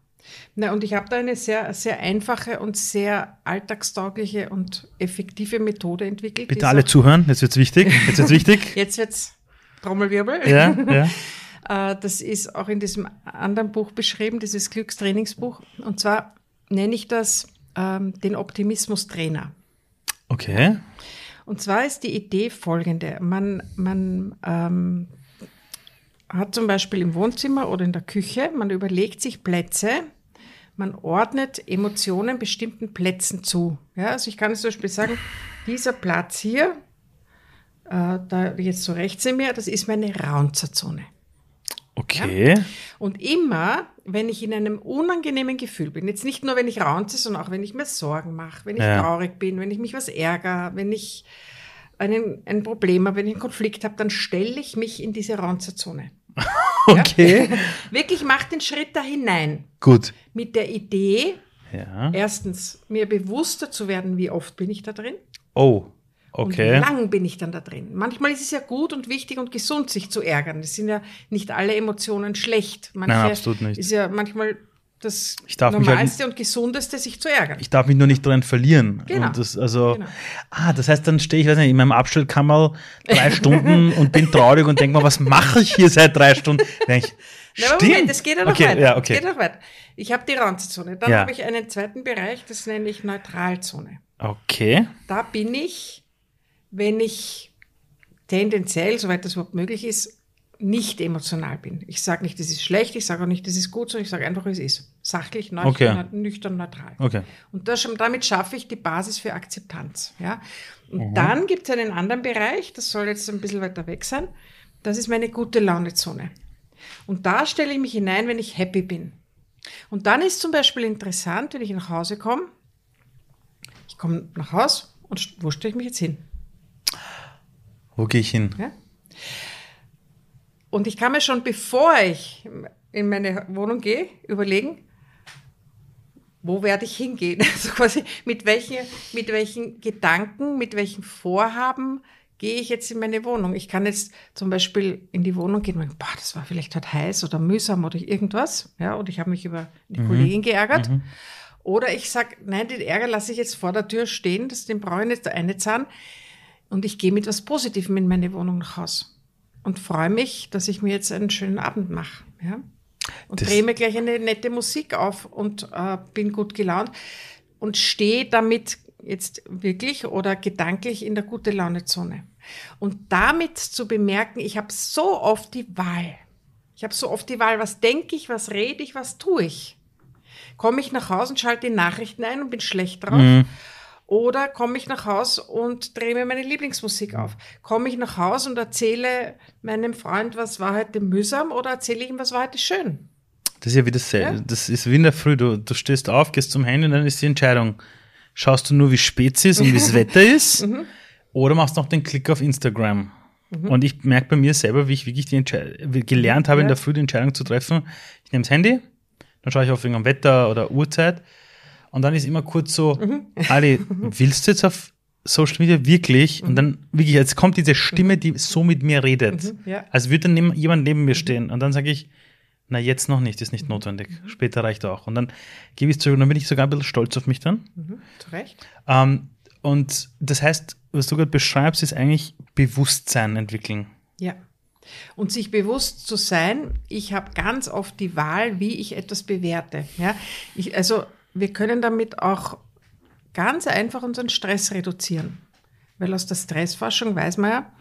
Na, und ich habe da eine sehr, sehr einfache und sehr alltagstaugliche und effektive Methode entwickelt. Bitte alle zuhören, jetzt wird's wichtig. Jetzt wird's wichtig. Jetzt wird's Trommelwirbel. ja, ja. Äh, Das ist auch in diesem anderen Buch beschrieben, dieses Glückstrainingsbuch. Und zwar nenne ich das ähm, den Optimismus-Trainer. Okay. Und zwar ist die Idee folgende. Man, man ähm, hat zum Beispiel im Wohnzimmer oder in der Küche, man überlegt sich Plätze, man ordnet Emotionen bestimmten Plätzen zu. Ja, also ich kann zum Beispiel sagen, dieser Platz hier, äh, da jetzt so rechts in mir, das ist meine Raunzerzone. Okay. Und immer, wenn ich in einem unangenehmen Gefühl bin, jetzt nicht nur, wenn ich raunze, sondern auch, wenn ich mir Sorgen mache, wenn ich Ja. traurig bin, wenn ich mich was ärgere, wenn ich einen, ein Problem habe, wenn ich einen Konflikt habe, dann stelle ich mich in diese Raunzerzone. Okay. Wirklich mach den Schritt da hinein. Gut. Mit der Idee, Ja. erstens, mir bewusster zu werden, wie oft bin ich da drin. Oh. Und wie Okay. lang bin ich dann da drin? Manchmal ist es ja gut und wichtig und gesund, sich zu ärgern. Es sind ja nicht alle Emotionen schlecht. Manche Nein, absolut nicht. Ist ja manchmal das mich halt Normalste und Gesundeste, sich zu ärgern. Ich darf mich nur nicht dran verlieren. Genau. Das, also, Genau. ah, das heißt, dann stehe ich, weiß nicht, in meinem Abstellkammer drei Stunden und bin traurig und denke mal, was mache ich hier seit drei Stunden? Denk ich, Na, aber. Moment, es geht ja noch okay, weiter. Ja, okay. geht noch weiter. Ich habe die Raunzezone. Dann Ja. habe ich einen zweiten Bereich, das nenne ich Neutralzone. okay. Da bin ich, wenn ich tendenziell, soweit das überhaupt möglich ist, nicht emotional bin. Ich sage nicht, das ist schlecht, ich sage auch nicht, das ist gut, sondern ich sage einfach, wie es ist. Sachlich, nüchtern, Okay. nüchtern neutral. Okay. Und das, damit schaffe ich die Basis für Akzeptanz. Ja? Und dann gibt es einen anderen Bereich, das soll jetzt ein bisschen weiter weg sein. Das ist meine gute Laune-Zone. Und da stelle ich mich hinein, wenn ich happy bin. Und dann ist zum Beispiel interessant, wenn ich nach Hause komme, ich komme nach Hause und wo stelle ich mich jetzt hin? Wo gehe ich hin? Ja? Und ich kann mir schon, bevor ich in meine Wohnung gehe, überlegen, wo werde ich hingehen? Also quasi mit welchen, mit welchen Gedanken, mit welchen Vorhaben gehe ich jetzt in meine Wohnung? Ich kann jetzt zum Beispiel in die Wohnung gehen und denken, boah, das war vielleicht heute heiß oder mühsam oder irgendwas. Ja, und ich habe mich über die Kollegin geärgert. Oder ich sage, nein, den Ärger lasse ich jetzt vor der Tür stehen, das, den brauche ich nicht eine Zahn. Und ich gehe mit was Positivem in meine Wohnung nach Haus und freue mich, dass ich mir jetzt einen schönen Abend mache. Ja? Und Das- drehe mir gleich eine nette Musik auf und äh, bin gut gelaunt und stehe damit jetzt wirklich oder gedanklich in der gute Laune-Zone. Und damit zu bemerken, ich habe so oft die Wahl. Ich habe so oft die Wahl, was denke ich, was rede ich, was tue ich. Komme ich nach Hause und schalte die Nachrichten ein und bin schlecht drauf. Oder komme ich nach Haus und drehe mir meine Lieblingsmusik auf? Komme ich nach Haus und erzähle meinem Freund, was war heute mühsam oder erzähle ich ihm, was war heute schön? Das ist ja wie dasselbe. Ja. Das ist wie in der Früh. Du, du stehst auf, gehst zum Handy und dann ist die Entscheidung. Schaust du nur, wie spät es ist und wie das Wetter ist? Mhm. Oder machst noch den Klick auf Instagram? Mhm. Und ich merke bei mir selber, wie ich wirklich die gelernt habe, ja. in der Früh die Entscheidung zu treffen. Ich nehme das Handy, dann schaue ich auf irgendein Wetter oder Uhrzeit. Und dann ist immer kurz so, mhm. Ali, willst du jetzt auf Social Media wirklich? Mhm. Und dann wirklich, jetzt kommt diese Stimme, die so mit mir redet. Mhm. Ja. Als würde dann jemand neben mir stehen. Und dann sage ich, na, jetzt noch nicht, ist nicht notwendig. Mhm. Später reicht auch. Und dann gebe ich es zurück und dann bin ich sogar ein bisschen stolz auf mich dann. Mhm. Zu Recht. Ähm, und das heißt, was du gerade beschreibst, ist eigentlich Bewusstsein entwickeln. Ja. Und sich bewusst zu sein, ich habe ganz oft die Wahl, wie ich etwas bewerte. Ja, ich, also wir können damit auch ganz einfach unseren Stress reduzieren. Weil aus der Stressforschung weiß man ja,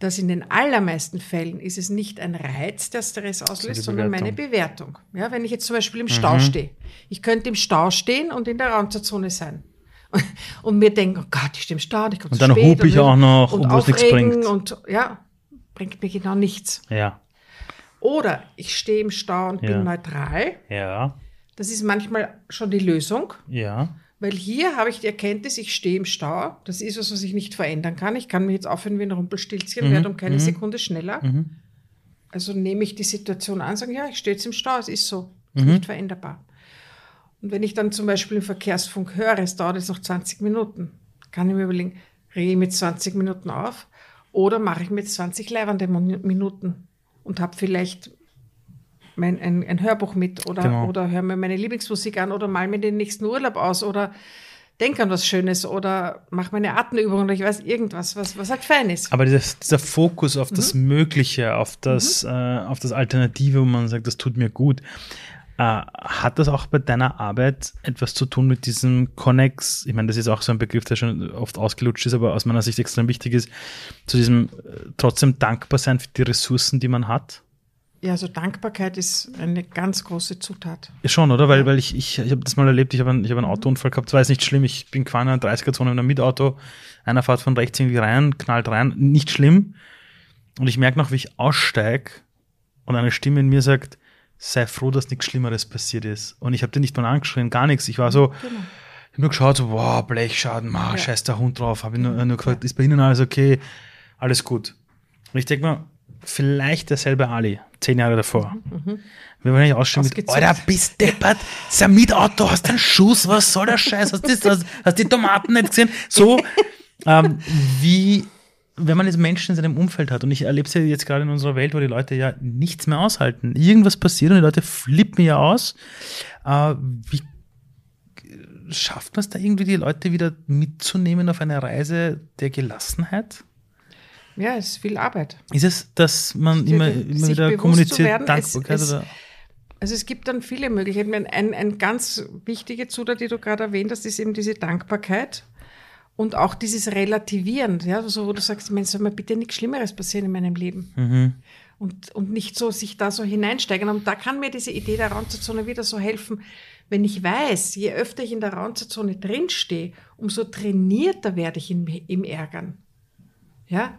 dass in den allermeisten Fällen ist es nicht ein Reiz, der Stress auslöst, sondern meine Bewertung. Ja, wenn ich jetzt zum Beispiel im Stau mhm. stehe. Ich könnte im Stau stehen und in der Raumzeitzone sein. Und mir denken, oh Gott, ich stehe im Stau, ich komme Und dann hupe ich auch noch, und obwohl es nichts bringt. Und ja, bringt mir genau nichts. Ja. Oder ich stehe im Stau und ja. bin neutral. Ja. Das ist manchmal schon die Lösung. Ja. Weil hier habe ich die Erkenntnis, ich stehe im Stau. Das ist was, was ich nicht verändern kann. Ich kann mich jetzt aufhören wie ein Rumpelstilzchen, mhm. werde um keine mhm. Sekunde schneller. Mhm. Also nehme ich die Situation an, sage, ja, ich stehe jetzt im Stau, es ist so. Ist mhm. nicht veränderbar. Und wenn ich dann zum Beispiel im Verkehrsfunk höre, es dauert jetzt noch 20 Minuten, kann ich mir überlegen, rege ich mit 20 Minuten auf oder mache ich mit 20 leibende Minuten und habe vielleicht mein, ein, ein Hörbuch mit oder, genau. oder höre mir meine Lieblingsmusik an oder mal mir den nächsten Urlaub aus oder denke an was Schönes oder mache meine Atemübung oder ich weiß irgendwas, was, was halt fein ist. Aber dieser, dieser Fokus auf mhm. das Mögliche, auf das, mhm. äh, auf das Alternative, wo man sagt, das tut mir gut. Äh, hat das auch bei deiner Arbeit etwas zu tun mit diesem Connex? Ich meine, das ist auch so ein Begriff, der schon oft ausgelutscht ist, aber aus meiner Sicht extrem wichtig ist, zu diesem äh, trotzdem dankbar sein für die Ressourcen, die man hat? Ja, also Dankbarkeit ist eine ganz große Zutat. Ja, schon, oder? Weil, weil ich, ich, ich habe das mal erlebt, ich habe einen, hab einen Autounfall gehabt, war jetzt nicht schlimm, ich bin gefahren in einer 30er-Zone mit einem Mietauto, einer fährt von rechts irgendwie rein, knallt rein, nicht schlimm. Und ich merke noch, wie ich aussteige und eine Stimme in mir sagt, sei froh, dass nichts Schlimmeres passiert ist. Und ich habe den nicht mal angeschrien, gar nichts. Ich war so, genau. ich habe nur geschaut, so, wow, Blechschaden, ma, ja. scheiß der Hund drauf. Habe nur, nur gefragt, ja. ist bei Ihnen alles okay? Alles gut. Und ich denke mal, vielleicht derselbe Ali, zehn Jahre davor. Mhm. Wir wollen nicht ausschauen mit, Alter, bist deppert, ist ein Mietauto, hast einen Schuss, was soll der Scheiß, hast, das, hast, hast die Tomaten nicht gesehen? So, ähm, wie, wenn man jetzt Menschen in seinem Umfeld hat, und ich erlebe es ja jetzt gerade in unserer Welt, wo die Leute ja nichts mehr aushalten, irgendwas passiert und die Leute flippen ja aus, äh, wie schafft man es da irgendwie, die Leute wieder mitzunehmen auf eine Reise der Gelassenheit? Ja, es ist viel Arbeit. Ist es, dass man immer, immer wieder kommuniziert, Dankbarkeit es, oder? Also es gibt dann viele Möglichkeiten. Ein, ein ganz wichtige Zutat, die du gerade erwähnt hast, ist eben diese Dankbarkeit und auch dieses Relativieren, ja, also wo du sagst, Mensch, soll mir bitte nichts Schlimmeres passieren in meinem Leben. Mhm. Und, und nicht so sich da so hineinsteigen. Und da kann mir diese Idee der Raumzeitzone wieder so helfen, wenn ich weiß, je öfter ich in der Raumzeitzone drinstehe, umso trainierter werde ich im, im Ärgern. Ja,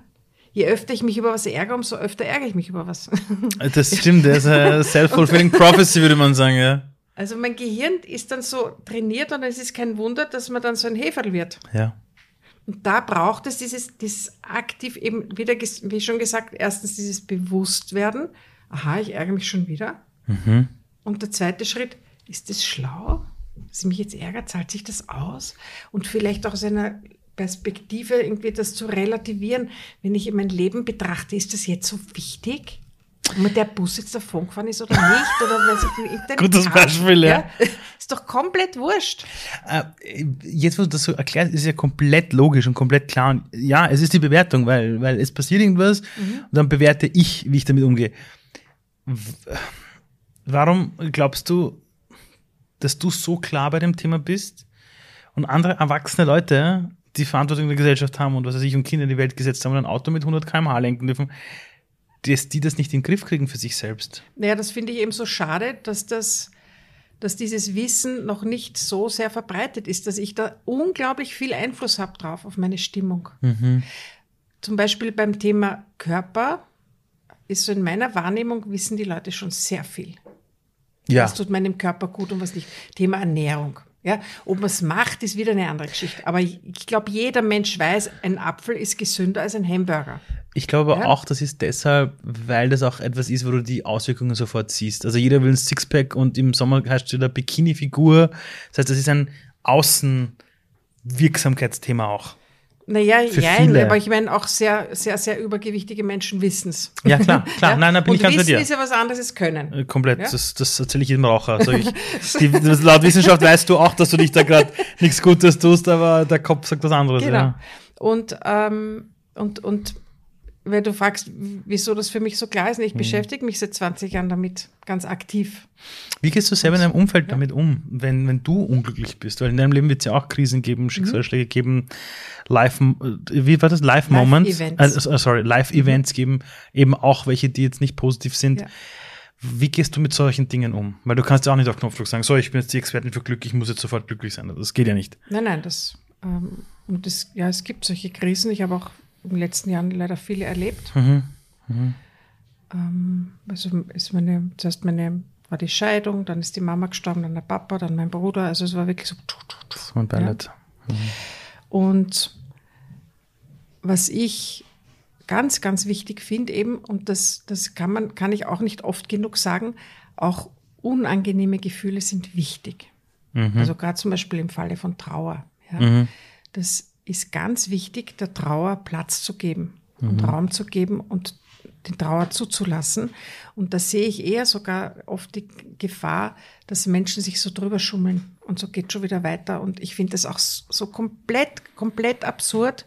je öfter ich mich über was ärgere, umso öfter ärgere ich mich über was. Das stimmt, das ist eine self-fulfilling prophecy, würde man sagen, ja. Also mein Gehirn ist dann so trainiert und es ist kein Wunder, dass man dann so ein Heferl wird. Ja. Und da braucht es dieses, dieses aktiv eben wieder, wie schon gesagt, erstens dieses Bewusstwerden. Aha, ich ärgere mich schon wieder. Mhm. Und der zweite Schritt, ist das schlau? Dass ich mich jetzt ärgere, zahlt sich das aus? Und vielleicht auch aus einer Perspektive irgendwie das zu relativieren. Wenn ich mein Leben betrachte, ist das jetzt so wichtig? Ob der Bus jetzt davon gefahren ist oder nicht? Oder ich, Gutes Beispiel, ja. ja. Ist doch komplett wurscht. Äh, jetzt, wo du das so erklärst, ist ja komplett logisch und komplett klar. Und ja, es ist die Bewertung, weil, weil es passiert irgendwas mhm. und dann bewerte ich, wie ich damit umgehe. Warum glaubst du, dass du so klar bei dem Thema bist und andere erwachsene Leute die Verantwortung in der Gesellschaft haben und was weiß ich, und Kinder in die Welt gesetzt haben und ein Auto mit 100 km/h lenken dürfen, dass die das nicht in den Griff kriegen für sich selbst. Naja, das finde ich eben so schade, dass das dass dieses Wissen noch nicht so sehr verbreitet ist, dass ich da unglaublich viel Einfluss habe drauf auf meine Stimmung. Zum Beispiel beim Thema Körper ist so in meiner Wahrnehmung wissen die Leute schon sehr viel. Ja. Was tut meinem Körper gut und was nicht. Thema Ernährung. Ja, ob man es macht, ist wieder eine andere Geschichte. Aber ich glaube, jeder Mensch weiß, ein Apfel ist gesünder als ein Hamburger. Ich glaube Ja. auch, das ist deshalb, weil das auch etwas ist, wo du die Auswirkungen sofort siehst. Also jeder will ein Sixpack und im Sommer hast du da Bikini-Figur. Das heißt, das ist ein Außenwirksamkeitsthema auch. Naja, viele. aber ich meine, auch sehr, sehr, sehr übergewichtige Menschen wissen es. Ja, klar, klar. Nein, da bin und ich ganz bei dir. ist ja was anderes als können. Äh, Komplett, Ja? das, das erzähle ich jedem Raucher. Also ich, die, laut Wissenschaft weißt du auch, dass du dich da gerade nichts Gutes tust, aber der Kopf sagt was anderes. Genau. Ja. Und, ähm, und, und wenn du fragst, wieso das für mich so klar ist, Mhm. ich beschäftige mich seit 20 Jahren damit ganz aktiv. Wie gehst du selber in deinem Umfeld damit um, wenn, wenn du unglücklich bist? Weil in deinem Leben wird es ja auch Krisen Mhm. geben, Schicksalsschläge geben, Live, äh, wie war das? Live-Moments? Live-Events. Äh, sorry, Live-Events geben, eben auch welche, die jetzt nicht positiv sind. Ja. Wie gehst du mit solchen Dingen um? Weil du kannst ja auch nicht auf Knopfdruck sagen, so, ich bin jetzt die Expertin für Glück, ich muss jetzt sofort glücklich sein. Das geht ja nicht. Nein, nein, das, ähm, das, ja, es gibt solche Krisen. Ich habe auch in den letzten Jahren leider viele erlebt. Mhm. Ähm, also ist meine, zuerst meine, war die Scheidung, dann ist die Mama gestorben, dann der Papa, dann mein Bruder. Also es war wirklich so. Das ist mein Beileid. Und was ich ganz, ganz wichtig finde eben, und das, das kann man, kann ich auch nicht oft genug sagen, auch unangenehme Gefühle sind wichtig. Also gerade zum Beispiel im Falle von Trauer. Ja. Das ist ganz wichtig, der Trauer Platz zu geben und Raum zu geben und die Trauer zuzulassen. Und da sehe ich eher sogar oft die Gefahr, dass Menschen sich so drüber schummeln und so geht schon wieder weiter. Und ich finde das auch so komplett, komplett absurd,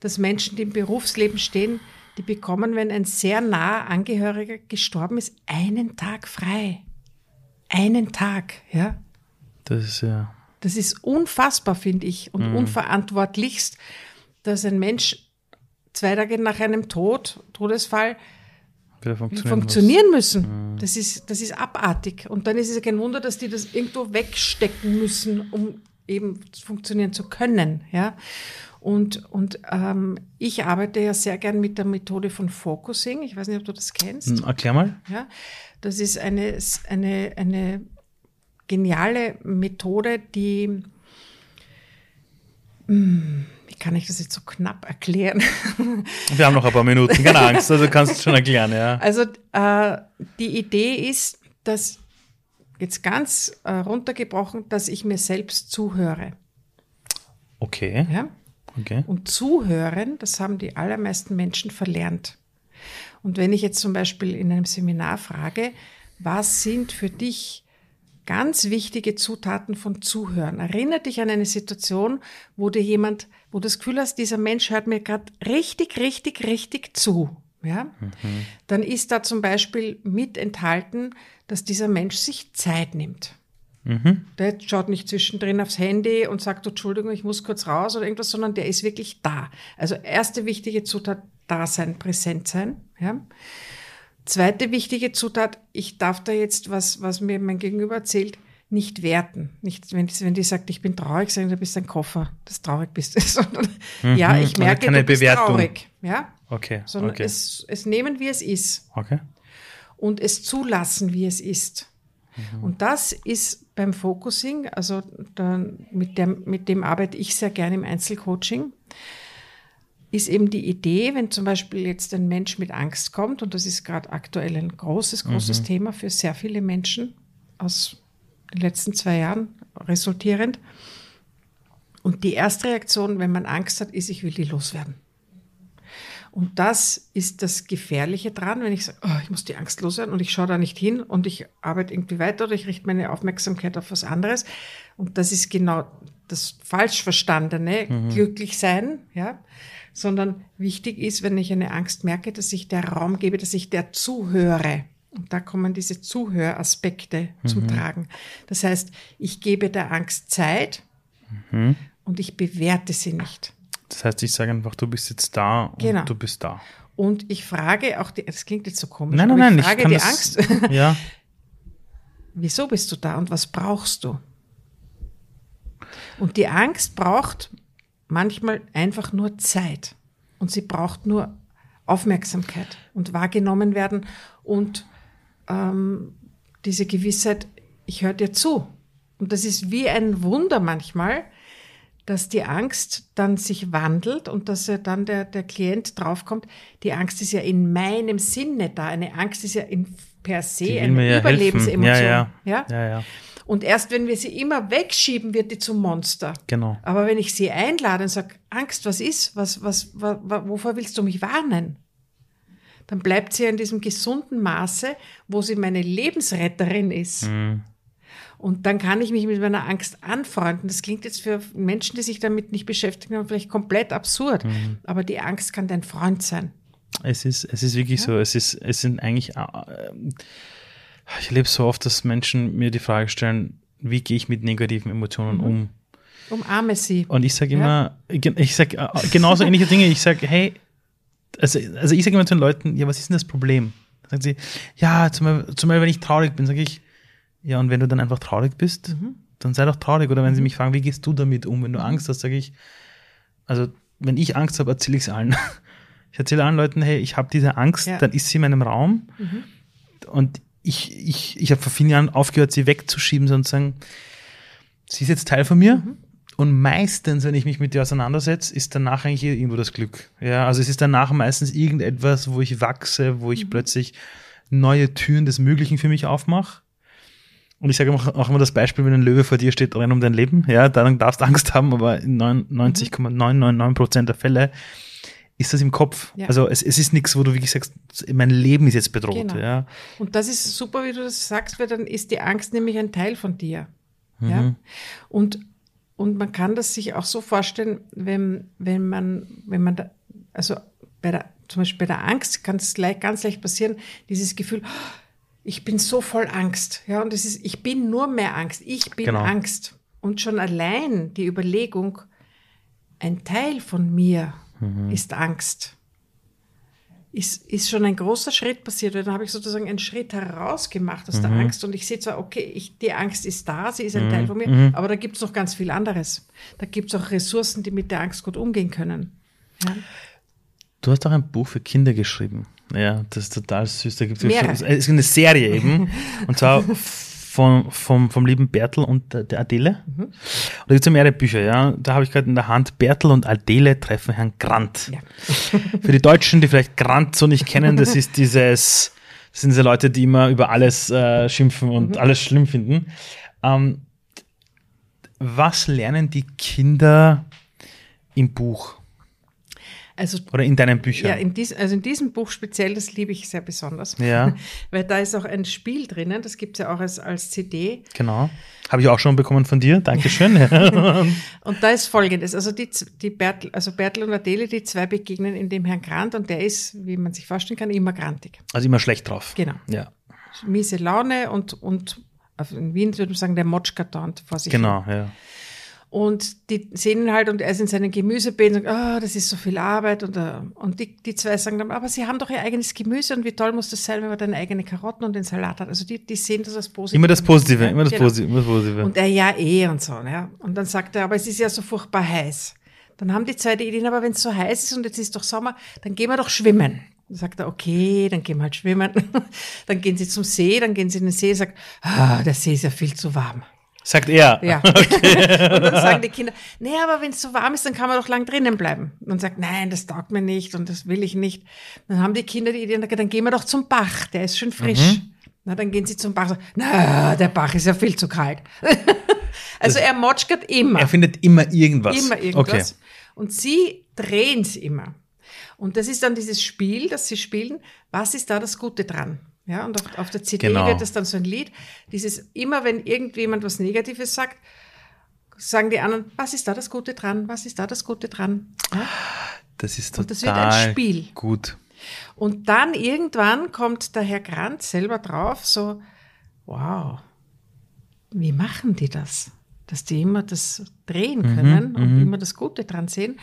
dass Menschen, die im Berufsleben stehen, die bekommen, wenn ein sehr naher Angehöriger gestorben ist, einen Tag frei. Einen Tag, ja. Das ist ja. Das ist unfassbar, finde ich, und unverantwortlichst, dass ein Mensch zwei Tage nach einem Tod, Todesfall, funktionieren, funktionieren müssen. Das, ist, das ist abartig. Und dann ist es ja kein Wunder, dass die das irgendwo wegstecken müssen, um eben funktionieren zu können. Ja? Und, und ähm, ich arbeite ja sehr gern mit der Methode von Focusing. Ich weiß nicht, ob du das kennst. Hm, Erklär mal. Ja, das ist eine, eine, eine geniale Methode, die, Hm, wie kann ich das jetzt so knapp erklären? Wir haben noch ein paar Minuten, keine Angst, also kannst du schon erklären, ja. Also äh, die Idee ist, dass jetzt ganz äh, runtergebrochen, dass ich mir selbst zuhöre. Okay, Ja? okay. Und zuhören, das haben die allermeisten Menschen verlernt. Und wenn ich jetzt zum Beispiel in einem Seminar frage, was sind für dich ganz wichtige Zutaten von Zuhören? Erinnere dich an eine Situation, wo dir jemand, wo du das Gefühl hast, dieser Mensch hört mir gerade richtig, richtig, richtig zu. Ja? Dann ist da zum Beispiel mit enthalten, dass dieser Mensch sich Zeit nimmt. Der schaut nicht zwischendrin aufs Handy und sagt, Entschuldigung, ich muss kurz raus oder irgendwas, sondern der ist wirklich da. Also erste wichtige Zutat, da sein, präsent sein. Ja. Zweite wichtige Zutat, ich darf da jetzt was, was mir mein Gegenüber erzählt, nicht werten. Nicht, wenn, die- wenn die sagt, ich bin traurig, sagen, du bist ein Koffer, das traurig bist. Sondern, ja, ich also merke, keine du bist Bewertung. traurig. Ja, Okay, sondern okay. es, es nehmen, wie es ist okay. und es zulassen, wie es ist. Und das ist beim Focusing, also da, mit, dem, mit dem arbeite ich sehr gerne im Einzelcoaching, ist eben die Idee, wenn zum Beispiel jetzt ein Mensch mit Angst kommt, und das ist gerade aktuell ein großes, großes Thema für sehr viele Menschen aus den letzten zwei Jahren resultierend. Und die erste Reaktion, wenn man Angst hat, ist, ich will die loswerden. Und das ist das Gefährliche dran, wenn ich sage, oh, ich muss die Angst loswerden und ich schaue da nicht hin und ich arbeite irgendwie weiter oder ich richte meine Aufmerksamkeit auf was anderes. Und das ist genau das falsch verstandene glücklich sein, ja. Sondern wichtig ist, wenn ich eine Angst merke, dass ich der Raum gebe, dass ich der zuhöre. Und da kommen diese Zuhöraspekte zum Tragen. Das heißt, ich gebe der Angst Zeit und ich bewerte sie nicht. Das heißt, ich sage einfach, du bist jetzt da und Genau. du bist da. Und ich frage auch die, das klingt jetzt so komisch, Nein, nein, nein, ich frage kann die das, Angst, Ja, wieso bist du da und was brauchst du? Und die Angst braucht manchmal einfach nur Zeit und sie braucht nur Aufmerksamkeit und wahrgenommen werden und ähm, diese Gewissheit, ich höre dir zu. Und das ist wie ein Wunder manchmal, dass die Angst dann sich wandelt und dass er dann der, der Klient draufkommt, die Angst ist ja in meinem Sinne da. Eine Angst ist ja in, per se eine ja Überlebensemotion. Ja ja. Ja? ja, ja. Und erst wenn wir sie immer wegschieben, wird die zum Monster. Genau. Aber wenn ich sie einlade und sage, Angst, was ist? Was, was, was, wovor willst du mich warnen? Dann bleibt sie in diesem gesunden Maße, wo sie meine Lebensretterin ist. Mhm. Und dann kann ich mich mit meiner Angst anfreunden. Das klingt jetzt für Menschen, die sich damit nicht beschäftigen, vielleicht komplett absurd. Mhm. Aber die Angst kann dein Freund sein. Es ist, es ist wirklich ja. so. Es ist, es sind eigentlich, äh, ich erlebe so oft, dass Menschen mir die Frage stellen, wie gehe ich mit negativen Emotionen mhm. um? Umarme sie. Und ich sage immer, ja. ich sage äh, genauso ähnliche Dinge. Ich sage, hey, also, also ich sage immer zu den Leuten, ja, was ist denn das Problem? Dann sagen sie, ja, zumal, zumal wenn ich traurig bin, sage ich, ja, und wenn du dann einfach traurig bist, mhm. dann sei doch traurig. Oder wenn sie mhm. mich fragen, wie gehst du damit um, wenn du Angst hast, sage ich, also wenn ich Angst habe, erzähle ich es allen. Ich erzähle allen Leuten, hey, ich habe diese Angst, ja. dann ist sie in meinem Raum. Mhm. Und ich, ich, ich habe vor vielen Jahren aufgehört, sie wegzuschieben, sondern zu sagen, sie ist jetzt Teil von mir. Mhm. Und meistens, wenn ich mich mit ihr auseinandersetze, ist danach eigentlich irgendwo das Glück. Ja, also es ist danach meistens irgendetwas, wo ich wachse, wo ich mhm. plötzlich neue Türen des Möglichen für mich aufmache. Und ich sage auch immer das Beispiel, wenn ein Löwe vor dir steht, renn um dein Leben, ja, dann darfst du Angst haben, aber in 99,999 Prozent der Fälle ist das im Kopf. Ja. Also es, es ist nichts, wo du wirklich sagst, mein Leben ist jetzt bedroht. Genau. Ja. Und das ist super, wie du das sagst, weil dann ist die Angst nämlich ein Teil von dir. Mhm. Ja? Und, und man kann das sich auch so vorstellen, wenn, wenn man, wenn man da, also bei der, zum Beispiel bei der Angst kann es ganz leicht passieren, dieses Gefühl, ich bin so voll Angst. Ja, und es ist, ich bin nur mehr Angst. Ich bin genau. Angst. Und schon allein die Überlegung, ein Teil von mir mhm. ist Angst, ist, ist schon ein großer Schritt passiert. Weil dann habe ich sozusagen einen Schritt herausgemacht aus mhm. der Angst und ich sehe zwar, okay, ich, die Angst ist da, sie ist ein mhm. Teil von mir, mhm. aber da gibt es noch ganz viel anderes. Da gibt es auch Ressourcen, die mit der Angst gut umgehen können. Ja? Du hast auch ein Buch für Kinder geschrieben. Ja, das ist total süß. Da gibt es eine Serie eben. und zwar von, vom, vom lieben Bertel und der, Adele. Mhm. Und da gibt es ja mehrere Bücher, ja. Da habe ich gerade in der Hand, Bertel und Adele treffen Herrn Grant. Ja. Für die Deutschen, die vielleicht Grant so nicht kennen, das ist dieses, das sind diese Leute, die immer über alles äh, schimpfen und mhm. alles schlimm finden. Ähm, was lernen die Kinder im Buch? Also, Oder in deinen Büchern? Ja, in dies, also in diesem Buch speziell, das liebe ich sehr besonders. Ja. Weil da ist auch ein Spiel drinnen, das gibt es ja auch als, als CD. Genau. Habe ich auch schon bekommen von dir. Dankeschön. und da ist folgendes: Also, die, die Bertel, also Bertel und Adele, die zwei begegnen in dem Herrn Grant und der ist, wie man sich vorstellen kann, immer grantig. Also immer schlecht drauf. Genau. Ja. Miese Laune und, und in Wien würde man sagen, der Motschkarton vor sich. Genau, hin. ja. Und die sehen ihn halt und er ist in seinen Gemüsebeeten und sagt, oh, das ist so viel Arbeit. Und, äh, und die, die zwei sagen dann, aber sie haben doch ihr eigenes Gemüse und wie toll muss das sein, wenn man dann eigene Karotten und den Salat hat. Also die, die sehen das als positiv. Immer das Positive, immer das, genau. Positive, immer das Positive. Und er ja eh und so. Ja. Und dann sagt er, aber es ist ja so furchtbar heiß. Dann haben die zwei die Ideen, aber wenn es so heiß ist und jetzt ist doch Sommer, dann gehen wir doch schwimmen. Dann sagt er, okay, dann gehen wir halt schwimmen. dann gehen sie zum See, dann gehen sie in den See und sagt, ah, der See ist ja viel zu warm. Sagt er. Ja. Okay. und dann sagen die Kinder, nee, aber wenn es so warm ist, dann kann man doch lang drinnen bleiben. Und sagt, nein, das taugt mir nicht und das will ich nicht. Dann haben die Kinder die Idee, dann gehen wir doch zum Bach, der ist schön frisch. Mhm. Na, dann gehen sie zum Bach und sagen, na, der Bach ist ja viel zu kalt. also das, er motschert immer. Er findet immer irgendwas. Immer irgendwas. Okay. Und sie drehen es immer. Und das ist dann dieses Spiel, das sie spielen. Was ist da das Gute dran? Ja, und auf, auf der CD genau. wird das dann so ein Lied. Dieses, immer wenn irgendjemand was Negatives sagt, sagen die anderen, was ist da das Gute dran? Was ist da das Gute dran? Ja? Das ist total und das wird ein Spiel. gut. Und dann irgendwann kommt der Herr Grant selber drauf, so, wow, wie machen die das? Dass die immer das drehen mhm, können mhm, und immer das Gute dran sehen.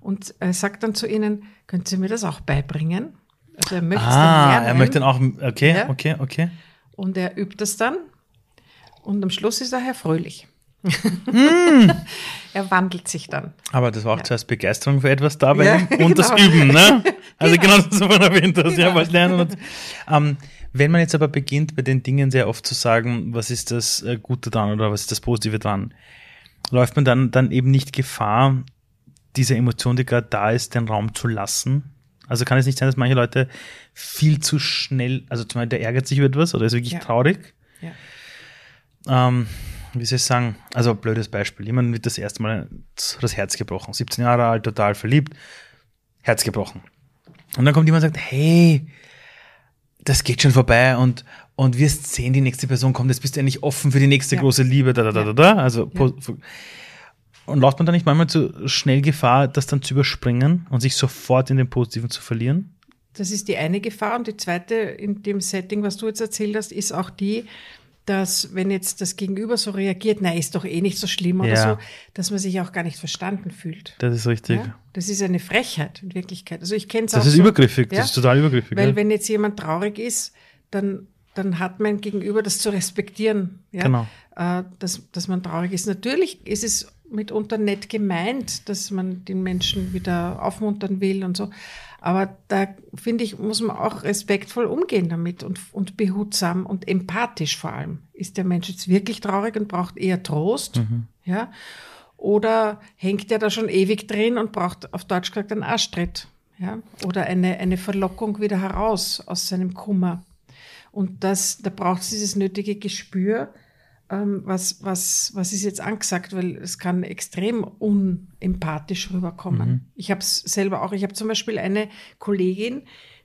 Und er sagt dann zu ihnen, können Sie mir das auch beibringen? Also er möchte ah, er möchte dann auch, okay, ja? okay, okay. Und er übt das dann. Und am Schluss ist er Herr Fröhlich. Hm. er wandelt sich dann. Aber das war auch Ja. zuerst Begeisterung für etwas da bei Ja, und das genau. Üben, ne? Also genau, Genau. das, was du erwähnt hast, ja, Genau. was lernen. Und, ähm, wenn man jetzt aber beginnt, bei den Dingen sehr oft zu sagen, was ist das äh, Gute dran oder was ist das Positive dran, läuft man dann, dann eben nicht Gefahr, diese Emotion, die gerade da ist, den Raum zu lassen? Also kann es nicht sein, dass manche Leute viel zu schnell, also zum Beispiel der ärgert sich über etwas oder ist wirklich Ja. traurig, Ja. ähm, wie soll ich sagen, also blödes Beispiel. Jemand wird das erste Mal das Herz gebrochen. 17 Jahre alt, total verliebt, Herz gebrochen. Und dann kommt jemand und sagt, hey, das geht schon vorbei und, und wirst sehen, die nächste Person kommt, jetzt bist du endlich offen für die nächste Ja. große Liebe, da, da, da, da, da. Also, Ja. Und läuft man da nicht manchmal zu schnell Gefahr, das dann zu überspringen und sich sofort in den Positiven zu verlieren? Das ist die eine Gefahr. Und die zweite in dem Setting, was du jetzt erzählt hast, ist auch die, dass wenn jetzt das Gegenüber so reagiert, na, ist doch eh nicht so schlimm oder Ja. so, dass man sich auch gar nicht verstanden fühlt. Das ist richtig. Ja? Das ist eine Frechheit in Wirklichkeit. Also ich kenne es auch Das ist so, übergriffig, Ja? das ist total übergriffig. Weil wenn jetzt jemand traurig ist, dann, dann hat mein Gegenüber das zu respektieren. Ja? Genau. Äh, dass, dass man traurig ist. Natürlich ist es mitunter nett gemeint, dass man den Menschen wieder aufmuntern will und so. Aber da finde ich, muss man auch respektvoll umgehen damit und, und behutsam und empathisch vor allem. Ist der Mensch jetzt wirklich traurig und braucht eher Trost? Mhm. Ja? Oder hängt er da schon ewig drin und braucht auf Deutsch gesagt einen Arschtritt? Ja? Oder eine, eine Verlockung wieder heraus aus seinem Kummer. Und das, da braucht es dieses nötige Gespür, was, was, was ist jetzt angesagt, weil es kann extrem unempathisch rüberkommen. Ich habe es selber auch, ich habe zum Beispiel eine Kollegin,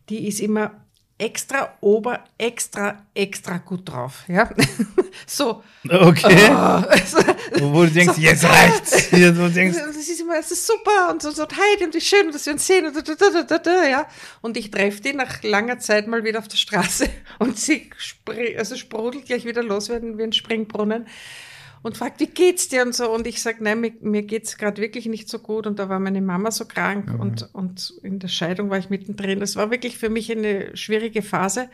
die ist immer extra ober, extra, extra gut drauf. Ja? so. Okay. Also, Wo du denkst, So. jetzt reicht's. Jetzt, wo du denkst, das ist immer, es ist super und so, so Heidi und wie schön, dass wir uns sehen und, da, da, da, da, da, ja. Und ich treffe die nach langer Zeit mal wieder auf der Straße und sie also sprudelt gleich wieder los ein, wie ein Springbrunnen und fragt, wie geht's dir und so. Und ich sage, nein, mir, mir geht's gerade wirklich nicht so gut. Und da war meine Mama so krank und, und in der Scheidung war ich mittendrin. Das war wirklich für mich eine schwierige Phase.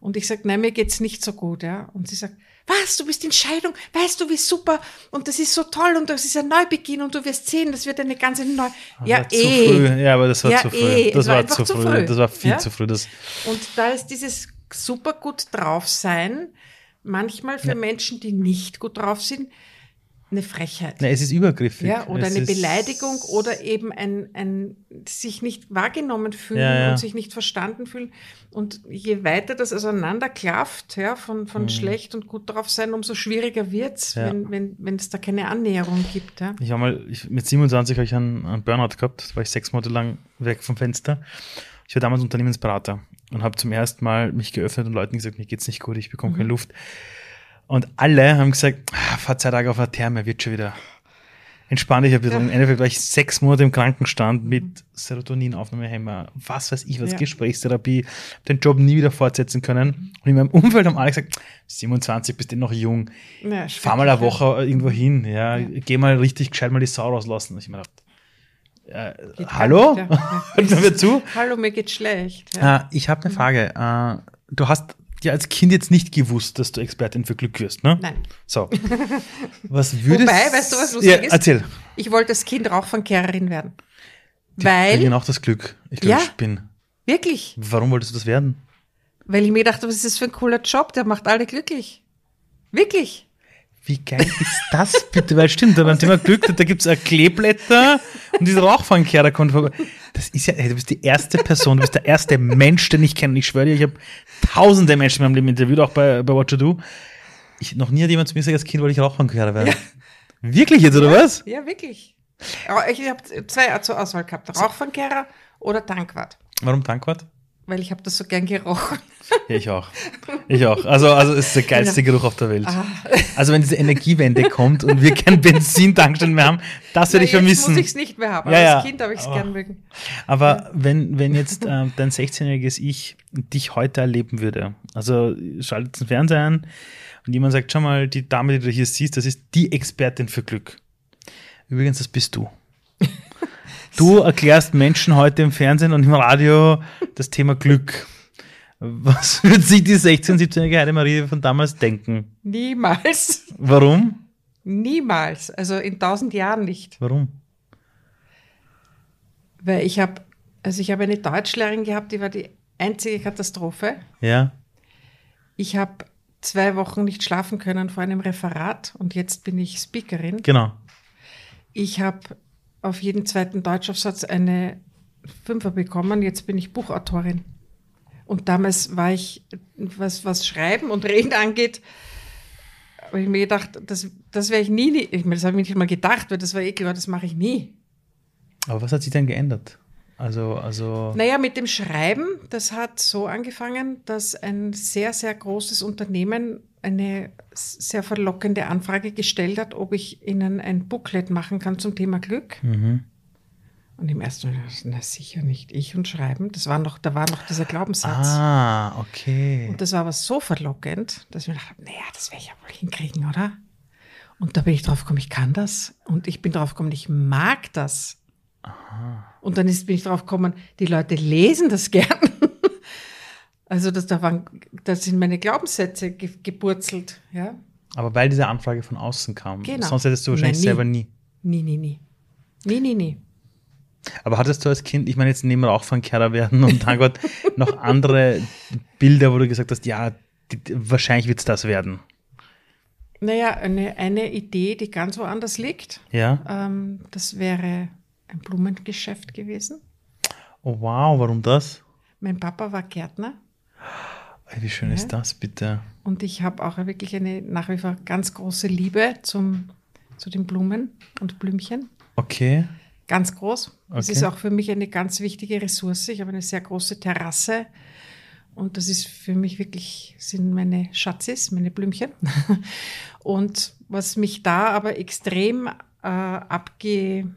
Und ich sage, nein, mir geht's nicht so gut, ja. Und sie sagt, was, du bist in Scheidung, weißt du, wie super und das ist so toll und das ist ein Neubeginn und du wirst sehen, das wird eine ganze neue, ja, war zu eh. früh. Ja, aber das war Ja, zu früh. eh. Das war war, zu früh. früh. Das war viel Ja? zu früh. Das, Und da ist dieses super gut drauf sein, manchmal für Menschen, die nicht gut drauf sind, eine Frechheit. na, es ist übergriffig. Ja, oder es eine Beleidigung oder eben ein, ein sich nicht wahrgenommen fühlen Ja, ja. und sich nicht verstanden fühlen. Und je weiter das auseinanderklafft, ja, von, von schlecht und gut drauf sein, umso schwieriger wird's, Mhm. Ja. wenn, wenn, wenn es da keine Annäherung gibt. Ja. Ich habe mal, ich, mit 27 habe ich einen, einen Burnout gehabt. Da war ich sechs Monate lang weg vom Fenster. Ich war damals Unternehmensberater und habe zum ersten Mal mich geöffnet und Leuten gesagt, mir geht's nicht gut, ich bekomme Mhm. keine Luft. Und alle haben gesagt, ah, fahr zwei Tage auf eine Therme, wird schon wieder. Entspann dich ein bisschen. Im Endeffekt war ich sechs Monate im Krankenstand mit Serotoninaufnahmehemmer, was weiß ich was, Ja. Gesprächstherapie, den Job nie wieder fortsetzen können. Und in meinem Umfeld haben alle gesagt, 27, bist du noch jung, Ja, fahr mal eine Woche irgendwo hin, ja, Ja. geh mal richtig gescheit mal die Sau rauslassen. Und ich mir gedacht, äh, hallo? Hört mir zu? Hallo, mir geht's schlecht. Ja. Äh, ich habe eine Frage. Äh, du hast ja als Kind jetzt nicht gewusst, dass du Expertin für Glück wirst, ne? Nein. So. Was würdest Wobei, weißt du, was lustig ja, ist? Erzähl. Ich wollte als Kind Rauchfangkehrerin werden. Die Weil, bringen auch das Glück. Ich glaube, Ja. ich bin. wirklich, Warum wolltest du das werden? weil ich mir gedacht habe, was ist das für ein cooler Job, der macht alle glücklich. Wirklich. Wie geil ist das bitte? Weil stimmt, beim Thema Glück, da gibt's es Kleeblätter und dieser Rauchfangkehrer kommt vorbei. Das ist ja, ey, du bist die erste Person, du bist der erste Mensch, den ich kenne. Ich schwöre dir, ich habe tausende Menschen in meinem Leben interviewt, auch bei, bei What You Do. Ich, noch nie hat jemand zu mir gesagt, als Kind wollte ich Rauchfangkehrer werden. Wirklich jetzt, oder was? Ja, wirklich. Ja, Ich habe zwei zur Auswahl gehabt. Rauchfangkehrer oder Tankwart. Warum Tankwart? Weil ich habe das so gern gerochen. Ja, ich auch. Ich auch. Also, also es ist der geilste Geruch auf der Welt. Ah. Also wenn diese Energiewende kommt und wir kein Benzintankstellen mehr haben, das werde ich Na, jetzt vermissen. muss ich es nicht mehr haben. Ja, ja. als Kind habe ich es gern mögen. Aber wenn, wenn jetzt äh, dein 16-jähriges Ich dich heute erleben würde, also schaltet den Fernseher an und jemand sagt, schau mal, die Dame, die du hier siehst, das ist die Expertin für Glück. Übrigens, das bist du. Du erklärst Menschen heute im Fernsehen und im Radio das Thema Glück. Was würde sich die 16-, 17-jährige Heidemarie von damals denken? Niemals. Warum? Niemals. Also in tausend Jahren nicht. Warum? Weil ich habe, also ich habe eine Deutschlehrerin gehabt, die war die einzige Katastrophe. Ja. Ich habe zwei Wochen nicht schlafen können vor einem Referat und jetzt bin ich Speakerin. Genau. Ich habe auf jeden zweiten Deutschaufsatz eine Fünfer bekommen, jetzt bin ich Buchautorin. Und damals war ich, was, was Schreiben und Reden angeht, habe ich mir gedacht, das, das werde ich nie, ich meine, das habe ich mir nicht mal gedacht, weil das war eh klar, das mache ich nie. Aber was hat sich denn geändert? Also, also. Naja, mit dem Schreiben, das hat so angefangen, dass ein sehr, sehr großes Unternehmen eine sehr verlockende Anfrage gestellt hat, ob ich ihnen ein Booklet machen kann zum Thema Glück. Mhm. Und im ersten Moment, ich, na sicher nicht ich und Schreiben. Das war noch, da war noch dieser Glaubenssatz. Ah, okay. Und das war aber so verlockend, dass ich mir dachte, naja, das werde ich ja wohl hinkriegen, oder? Und da bin ich drauf gekommen, ich kann das. Und ich bin drauf gekommen, ich mag das. Und dann ist, bin ich drauf gekommen, die Leute lesen das gern. Also das, da, waren, da sind meine Glaubenssätze ge geburzelt. Ja? Aber weil diese Anfrage von außen kam. Genau. Sonst hättest du wahrscheinlich Nein, nie. selber nie. Nie, nie, nie. Nie, nie, nie. Aber hattest du als Kind, ich meine jetzt neben Rauchfangkehrer werden und dann Gott noch andere Bilder, wo du gesagt hast, ja, die, wahrscheinlich wird es das werden. Naja, eine, eine Idee, die ganz woanders liegt, Ja. ähm, das wäre ein Blumengeschäft gewesen. Oh wow, warum das? Mein Papa war Gärtner Wie schön ist das, bitte? und ich habe auch wirklich eine nach wie vor ganz große Liebe zum, zu den Blumen und Blümchen. Okay. Ganz groß. Das Okay. ist auch für mich eine ganz wichtige Ressource. Ich habe eine sehr große Terrasse und das ist für mich wirklich, sind meine Schatzis, meine Blümchen. Und was mich da aber extrem äh, abge,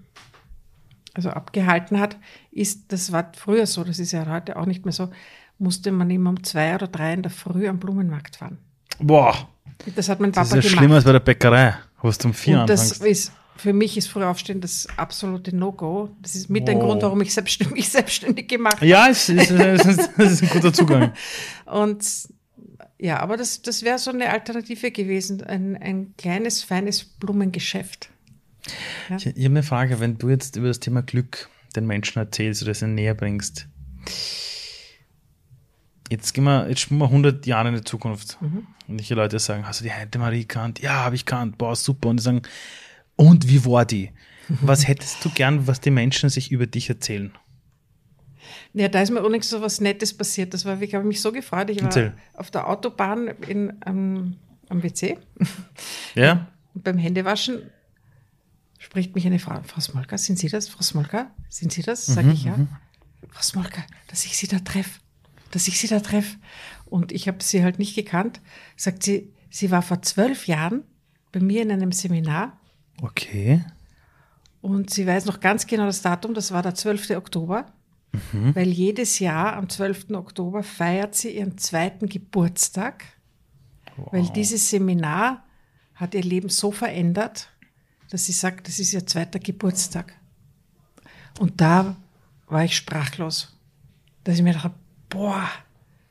also abgehalten hat, ist, das war früher so, das ist ja heute auch nicht mehr so, musste man immer um zwei oder drei in der Früh am Blumenmarkt fahren. Boah, Das hat mein das Papa ist ja gemacht. schlimmer als bei der Bäckerei, wo du um vier Und das ist, für mich ist früher aufstehen das absolute No-Go. Das ist mit ein Wow. Grund, warum ich selbstständig, mich selbstständig gemacht habe. Ja, es ist, es ist, es ist ein guter Zugang. Und ja, aber das, das wäre so eine Alternative gewesen. Ein, ein kleines, feines Blumengeschäft. Ich, ich habe eine Frage, wenn du jetzt über das Thema Glück den Menschen erzählst oder es ihnen näher bringst. Jetzt gehen wir, jetzt springen wir 100 Jahre in die Zukunft. Und die Leute sagen, hast du die Heide Marie kannt? Ja, habe ich kannt. Boah, super. Und die sagen, und wie war die? Was hättest du gern, was die Menschen sich über dich erzählen? Ja, da ist mir übrigens so was Nettes passiert. Das war, ich habe mich so gefreut. Ich war Erzähl. auf der Autobahn in, am, am WC Ja? und beim Händewaschen spricht mich eine Frau. Frau Smolka, sind Sie das? Frau Smolka, sind Sie das? Sage ich ja. Frau Smolka, dass ich Sie da treffe. Dass ich Sie da treffe. Und ich habe sie halt nicht gekannt. Sagt sie, sie war vor zwölf Jahren bei mir in einem Seminar Okay. und sie weiß noch ganz genau das Datum, das war der 12. Oktober, weil jedes Jahr am 12. Oktober feiert sie ihren zweiten Geburtstag, weil dieses Seminar hat ihr Leben so verändert, dass sie sagt, das ist ihr zweiter Geburtstag. Und da war ich sprachlos, dass ich mir dachte, boah,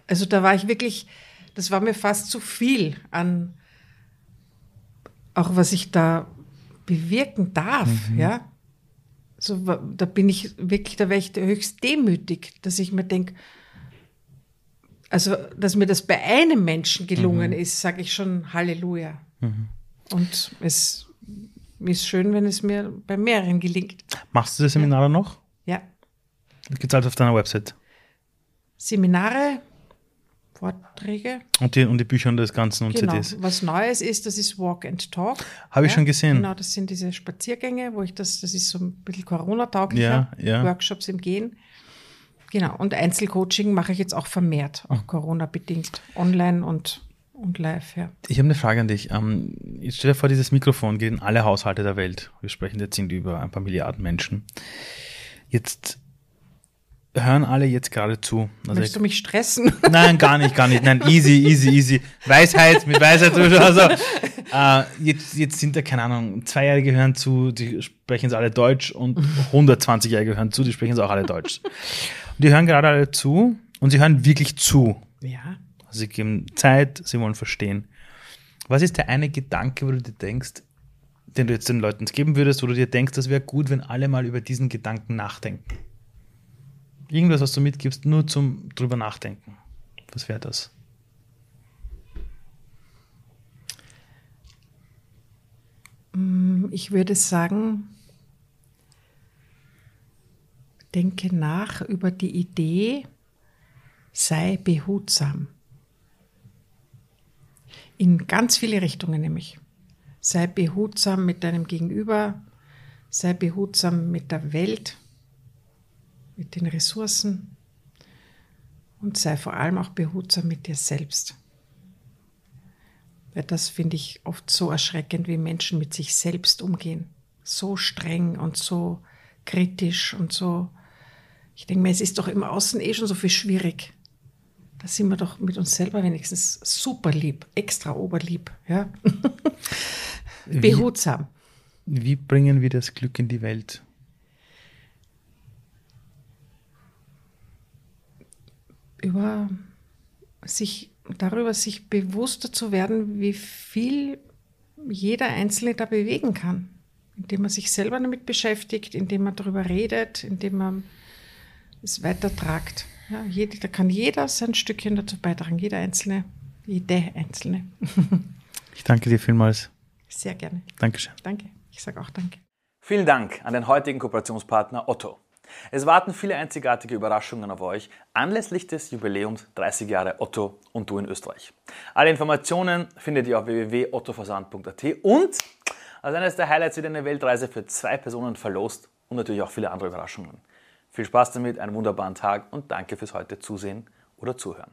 also da war ich wirklich, das war mir fast zu viel an, auch was ich da bewirken darf, ja. So, da bin ich wirklich, da wäre ich höchst demütig, dass ich mir denke, also, dass mir das bei einem Menschen gelungen ist, sage ich schon Halleluja. Und es ist schön, wenn es mir bei mehreren gelingt. Machst du das Seminar noch? Ja. Gibt es alles auf deiner Website. Seminare, Vorträge. Und die, und die Bücher und das Ganze und Genau. CDs. Was Neues ist, das ist Walk and Talk. Habe ich schon gesehen. Genau, das sind diese Spaziergänge, wo ich das, das ist so ein bisschen Corona-tauglicher, Ja, ja. Workshops im Gehen. Genau, und Einzelcoaching mache ich jetzt auch vermehrt, auch Corona-bedingt, online und, und live, ja. Ich habe eine Frage an dich. Ähm, jetzt stell dir vor, dieses Mikrofon geht in alle Haushalte der Welt. Wir sprechen jetzt sind über ein paar Milliarden Menschen. Jetzt hören alle jetzt gerade zu. Also Möchtest du mich stressen? Nein, gar nicht, gar nicht. Nein, easy, easy, easy. Weisheit, mit Weisheit. Also, äh, jetzt, jetzt sind da, keine Ahnung, Zweijährige hören zu, die sprechen es alle Deutsch und 120-Jährige hören zu, die sprechen es auch alle Deutsch. Und die hören gerade alle zu und sie hören wirklich zu. Ja. Also sie geben Zeit, sie wollen verstehen. Was ist der eine Gedanke, wo du dir denkst, den du jetzt den Leuten geben würdest, wo du dir denkst, das wäre gut, wenn alle mal über diesen Gedanken nachdenken? Irgendwas, was du mitgibst, nur zum drüber nachdenken. Was wäre das? Ich würde sagen, denke nach über die Idee, sei behutsam. In ganz viele Richtungen nämlich. Sei behutsam mit deinem Gegenüber, sei behutsam mit der Welt, mit den Ressourcen und sei vor allem auch behutsam mit dir selbst. Weil das finde ich oft so erschreckend, wie Menschen mit sich selbst umgehen. So streng und so kritisch und so. Ich denke mir, es ist doch im Außen eh schon so viel schwierig. Da sind wir doch mit uns selber wenigstens super lieb, extra oberlieb. Ja? Behutsam. Wie, wie bringen wir das Glück in die Welt? Über sich, darüber sich bewusster zu werden, wie viel jeder Einzelne da bewegen kann. Indem man sich selber damit beschäftigt, indem man darüber redet, indem man es weitertragt. Ja, jede, da kann jeder sein Stückchen dazu beitragen, jeder Einzelne, jede Einzelne. ich danke dir vielmals. Sehr gerne. Dankeschön. Danke. Ich sage auch danke. Vielen Dank an den heutigen Kooperationspartner Otto. Es warten viele einzigartige Überraschungen auf euch anlässlich des Jubiläums 30 Jahre Otto und du in Österreich. Alle Informationen findet ihr auf www.ottoversand.at und als eines der Highlights wird eine Weltreise für zwei Personen verlost und natürlich auch viele andere Überraschungen. Viel Spaß damit, einen wunderbaren Tag und danke fürs heute Zusehen oder Zuhören.